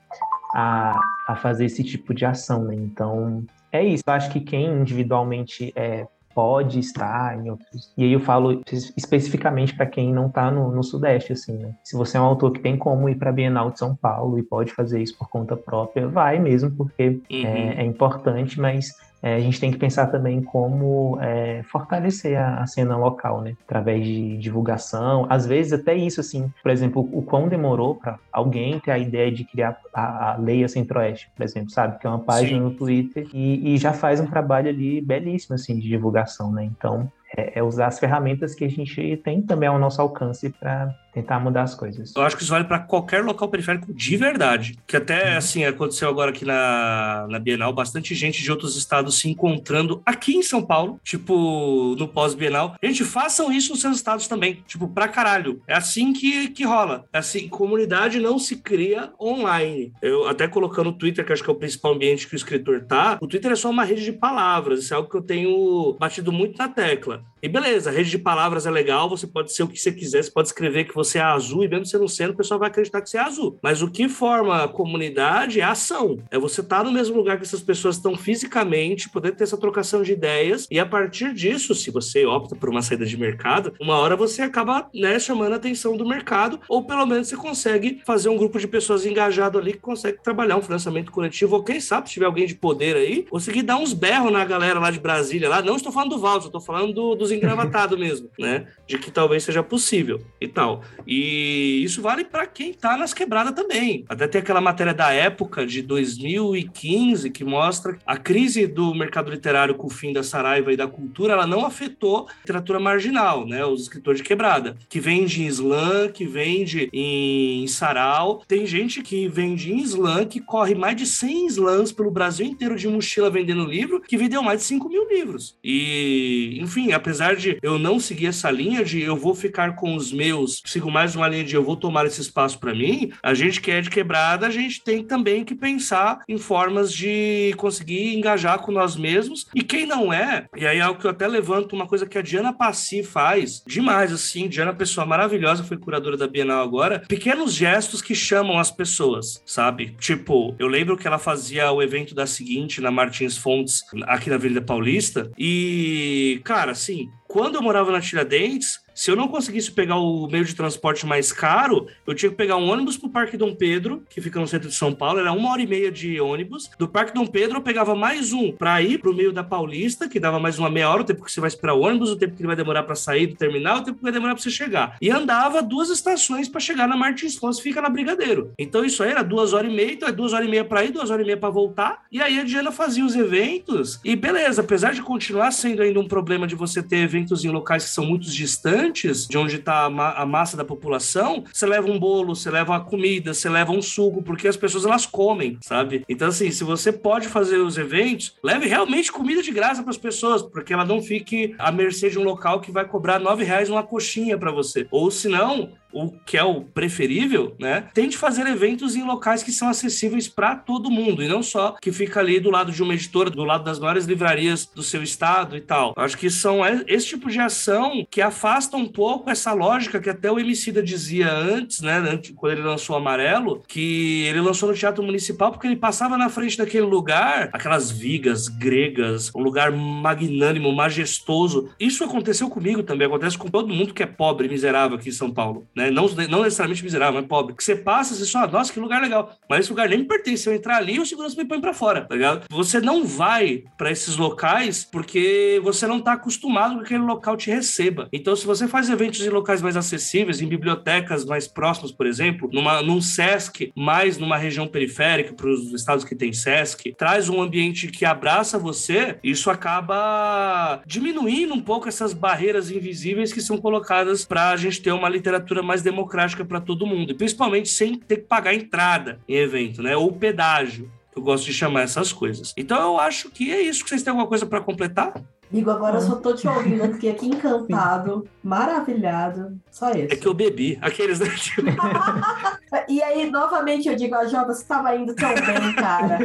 a, a fazer esse tipo de ação, né? Então, é isso. Eu acho que quem individualmente é, pode estar em outros. E aí eu falo especificamente para quem não está no, no, Sudeste, assim, né? Se você é um autor que tem como ir para a Bienal de São Paulo e pode fazer isso por conta própria, vai mesmo, porque uhum. é, é importante, mas é, a gente tem que pensar também como é, fortalecer a, a, cena local, né? Através de divulgação, às vezes até isso, assim, por exemplo, o quão demorou para alguém ter a ideia de criar a, a Leia Centro-Oeste, por exemplo, sabe? Que é uma página Sim. no Twitter e, e, já faz um trabalho ali belíssimo, assim, de divulgação, né? Então, é, é usar as ferramentas que a gente tem também ao nosso alcance para tentar mudar as coisas. Eu acho que isso vale para qualquer local periférico de verdade. Que até, assim, aconteceu agora aqui na, na Bienal, bastante gente de outros estados se encontrando aqui em São Paulo, tipo, no pós-Bienal. Gente, façam isso nos seus estados também, tipo, pra caralho. É assim que, que rola. É assim, comunidade não se cria online. Eu até colocando o Twitter, que acho que é o principal ambiente que o escritor tá, o Twitter é só uma rede de palavras, isso é algo que eu tenho batido muito na tecla. E beleza, a rede de palavras é legal, você pode ser o que você quiser, você pode escrever que você é azul, e mesmo você não sendo, o pessoal vai acreditar que você é azul. Mas o que forma a comunidade é a ação. É você estar tá no mesmo lugar que essas pessoas estão fisicamente, poder ter essa trocação de ideias, e a partir disso, se você opta por uma saída de mercado, uma hora você acaba né, chamando a atenção do mercado, ou pelo menos você consegue fazer um grupo de pessoas engajado ali que consegue trabalhar um financiamento coletivo, ou quem sabe, se tiver alguém de poder aí, conseguir dar uns berros na galera lá de Brasília, lá. Não estou falando do Valdo, estou falando do, dos engravatados mesmo, né? De que talvez seja possível e tal. E isso vale para quem está nas quebradas também. Até tem aquela matéria da época de 2015 que mostra a crise do mercado literário com o fim da Saraiva e da cultura, ela não afetou a literatura marginal, né? Os escritores de quebrada, que vende em slam, que vende em sarau. Tem gente que vende em slam, que corre mais de 100 slams pelo Brasil inteiro de mochila vendendo livro, que vendeu mais de 5 mil livros. E, enfim, apesar de eu não seguir essa linha de eu vou ficar com os meus, sigo mais uma linha de eu vou tomar esse espaço para mim, a gente que é de quebrada, a gente tem também que pensar em formas de conseguir engajar com nós mesmos. E quem não é, e aí é algo que eu até levanto, uma coisa que a Diana Passi faz demais, assim. Diana é pessoa maravilhosa, foi curadora da Bienal agora. Pequenos gestos que chamam as pessoas, sabe? Tipo, eu lembro que ela fazia o evento da seguinte na Martins Fontes, aqui na Avenida Paulista. E, cara, assim, quando eu morava na Tiradentes, se eu não conseguisse pegar o meio de transporte mais caro, eu tinha que pegar um ônibus para o Parque Dom Pedro, que fica no centro de São Paulo, era uma hora e meia de ônibus. Do Parque Dom Pedro, eu pegava mais um para ir para o meio da Paulista, que dava mais uma meia hora, o tempo que você vai esperar o ônibus, o tempo que ele vai demorar para sair do terminal, o tempo que vai demorar para você chegar. E andava duas estações para chegar na Martins Fontes, fica na Brigadeiro. Então isso aí era duas horas e meia, então é duas horas e meia para ir, duas horas e meia para voltar. E aí a Diana fazia os eventos, e beleza, apesar de continuar sendo ainda um problema de você ter eventos em locais que são muito distantes, de onde está a, ma a massa da população, você leva um bolo, você leva uma comida, você leva um suco, porque as pessoas elas comem, sabe? Então, assim, se você pode fazer os eventos, leve realmente comida de graça para as pessoas, porque ela não fique à mercê de um local que vai cobrar nove reais uma coxinha para você. Ou se não, o que é o preferível, né? Tente fazer eventos em locais que são acessíveis para todo mundo e não só que fica ali do lado de uma editora, do lado das maiores livrarias do seu estado e tal. Acho que são esse tipo de ação que afasta um pouco essa lógica que até o Emicida dizia antes, né? Quando ele lançou Amarelo, que ele lançou no Teatro Municipal porque ele passava na frente daquele lugar, aquelas vigas gregas, um lugar magnânimo, majestoso. Isso aconteceu comigo também, acontece com todo mundo que é pobre, miserável aqui em São Paulo né? Não, não necessariamente miserável, mas pobre. Que você passa, você só, nossa, que lugar legal. Mas esse lugar nem me pertence. Se eu entrar ali, o segurança me põe para fora, tá ligado? Você não vai para esses locais porque você não tá acostumado com que aquele local te receba. Então, se você faz eventos em locais mais acessíveis, em bibliotecas mais próximas, por exemplo, numa, num SESC, mais numa região periférica, para os estados que tem SESC, traz um ambiente que abraça você, isso acaba diminuindo um pouco essas barreiras invisíveis que são colocadas para a gente ter uma literatura mais democrática para todo mundo, e principalmente sem ter que pagar entrada em evento, né? Ou pedágio. Eu gosto de chamar essas coisas. Então eu acho que é isso. Vocês têm alguma coisa para completar? Digo, agora eu só tô te ouvindo aqui, aqui encantado, maravilhado. Só isso. É que eu bebi. Aqueles, né? e aí, novamente, eu digo, a Jova, você tava indo tão bem, cara.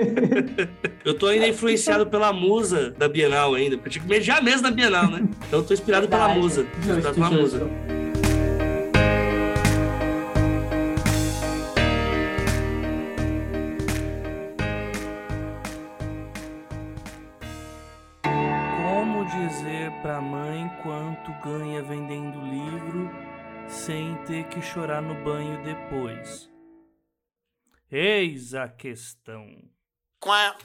eu tô ainda influenciado pela musa da Bienal ainda, porque eu tinha que mediar mesmo da Bienal, né? Então eu tô inspirado Verdade. pela musa. Justo, pela musa. Quanto ganha vendendo livro sem ter que chorar no banho depois. Eis a questão. Quá.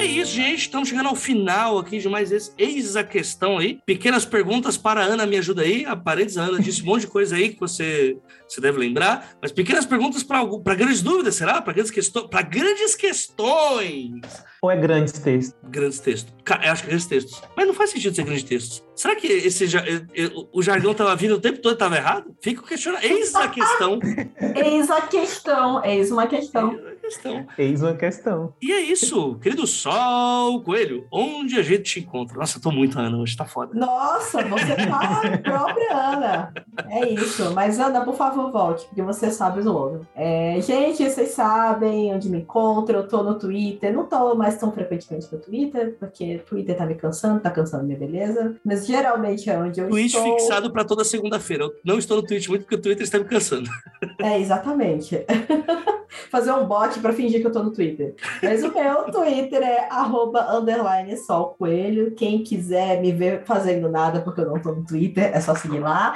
É isso, gente. Estamos chegando ao final aqui de mais esse. Eis a questão aí. Pequenas perguntas para a Ana, me ajuda aí. A Paredes, a Ana disse um monte de coisa aí que você, você deve lembrar. Mas pequenas perguntas para grandes dúvidas, será? Para grandes, questões, grandes questões. Ou é grandes textos? Grandes textos. Eu acho que é grandes textos. Mas não faz sentido ser grandes textos. Será que esse, o jargão estava vindo o tempo todo e estava errado? Fica o questionamento. Eis a questão. Eis a questão. Eis uma questão. Eis a questão. Eis uma questão. E é isso, querido Sol Coelho. Onde a gente te encontra? Nossa, eu tô muito Ana hoje, tá foda. Nossa, você tá a própria Ana. É isso. Mas, Ana, por favor, volte, porque você sabe o logo. É, gente, vocês sabem onde me encontro. Eu tô no Twitter. Não tô mais tão frequentemente no Twitter, porque Twitter tá me cansando, tá cansando minha beleza. Mas geralmente é onde eu Twitch estou. fixado para toda segunda-feira. Eu não estou no Twitch muito porque o Twitter está me cansando. É, exatamente. Fazer um bot para fingir que eu tô no Twitter. Mas o meu Twitter é arroba underline sol coelho. Quem quiser me ver fazendo nada porque eu não tô no Twitter, é só seguir lá.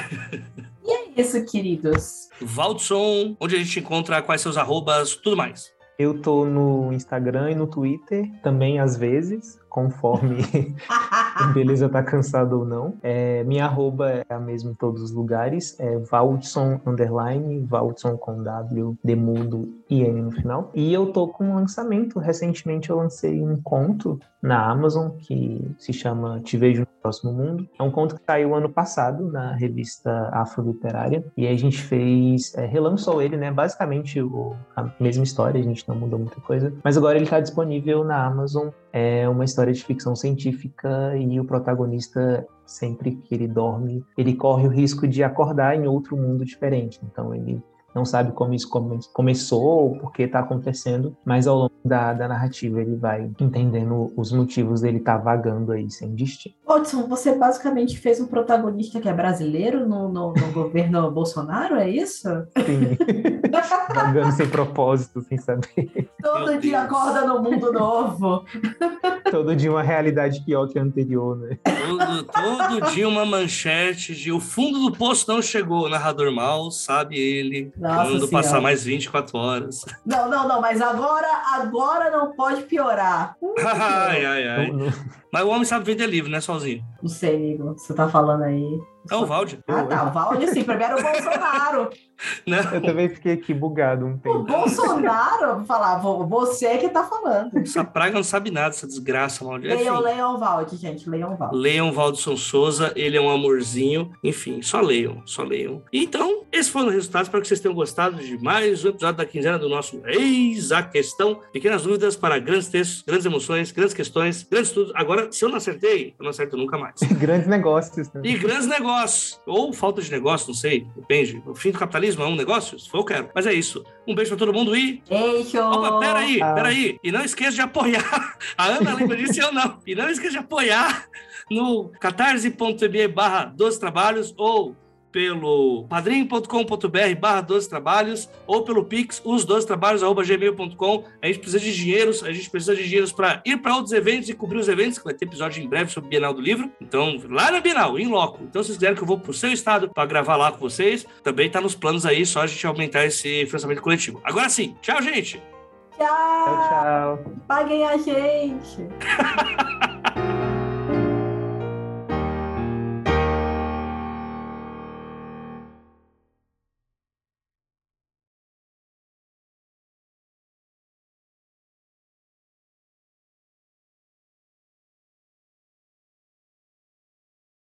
e é isso, queridos. Valdson, onde a gente encontra quais seus arrobas, tudo mais. Eu tô no Instagram e no Twitter também às vezes, conforme beleza tá cansado ou não. É, minha arroba é a mesma em todos os lugares, é Valdson underline, Valdson com W, Demudo e N no final. E eu tô com um lançamento. Recentemente eu lancei um conto na Amazon que se chama Te Vejo no Próximo Mundo. É um conto que saiu ano passado na revista Afroliterária e a gente fez, é, relançou ele, né? Basicamente o, a mesma história, a gente não mudou muita coisa, mas agora ele está disponível na Amazon. É uma história de ficção científica e o protagonista sempre que ele dorme, ele corre o risco de acordar em outro mundo diferente. Então ele não sabe como isso come começou ou por que está acontecendo, mas ao longo da, da, narrativa ele vai entendendo os motivos dele estar tá vagando aí sem destino. Odson, você basicamente fez um protagonista que é brasileiro no, no, no governo Bolsonaro, é isso? Sim. vagando sem propósito, sem saber. Todo Meu dia Deus. acorda no mundo novo. Todo dia uma realidade pior que a anterior, né? Todo, todo dia uma manchete de o fundo do poço não chegou, narrador mal, sabe ele. Nossa Quando senhora. passar mais 24 horas. Não, não, não, mas agora, agora não pode piorar. ai, ai, ai. Mas o homem sabe vender livro, né, sozinho? Não sei, Igor. Você tá falando aí. É o Valde. Ah, tá. O Valde, sim. Primeiro o Bolsonaro. Não. Eu também fiquei aqui bugado um tempo. O Bolsonaro, vou falar, você é que tá falando. Essa praga não sabe nada, essa desgraça, Valde. Leiam, Valde, gente. Leiam o Valde. Leiam o Valdson Souza, ele é um amorzinho. Enfim, só leiam, só leiam. Então, esse foi o resultado. Espero que vocês tenham gostado de mais um episódio da quinzena do nosso Eis a Questão. Pequenas dúvidas para grandes textos, grandes emoções, grandes questões, grandes estudos. Agora, se eu não acertei, eu não acerto nunca mais. grandes negócios. Né? E grandes negócios. Ou falta de negócio, não sei. Depende. O fim do capitalismo é um negócio? Se for, eu quero. Mas é isso. Um beijo pra todo mundo e. Beijo! Opa, peraí, ah. peraí. E não esqueça de apoiar. A Ana lembra disso e eu não. E não esqueça de apoiar no catarse.me barra dos trabalhos ou pelo padrim.com.br barra 12 trabalhos ou pelo pix os 12 trabalhos arroba gmail.com a gente precisa de dinheiros a gente precisa de dinheiros para ir para outros eventos e cobrir os eventos que vai ter episódio em breve sobre Bienal do Livro. Então lá na Bienal, em loco. Então se vocês quiserem que eu vou pro seu estado para gravar lá com vocês também tá nos planos aí só a gente aumentar esse financiamento coletivo. Agora sim, tchau gente! Tchau, tchau, tchau. paguem a gente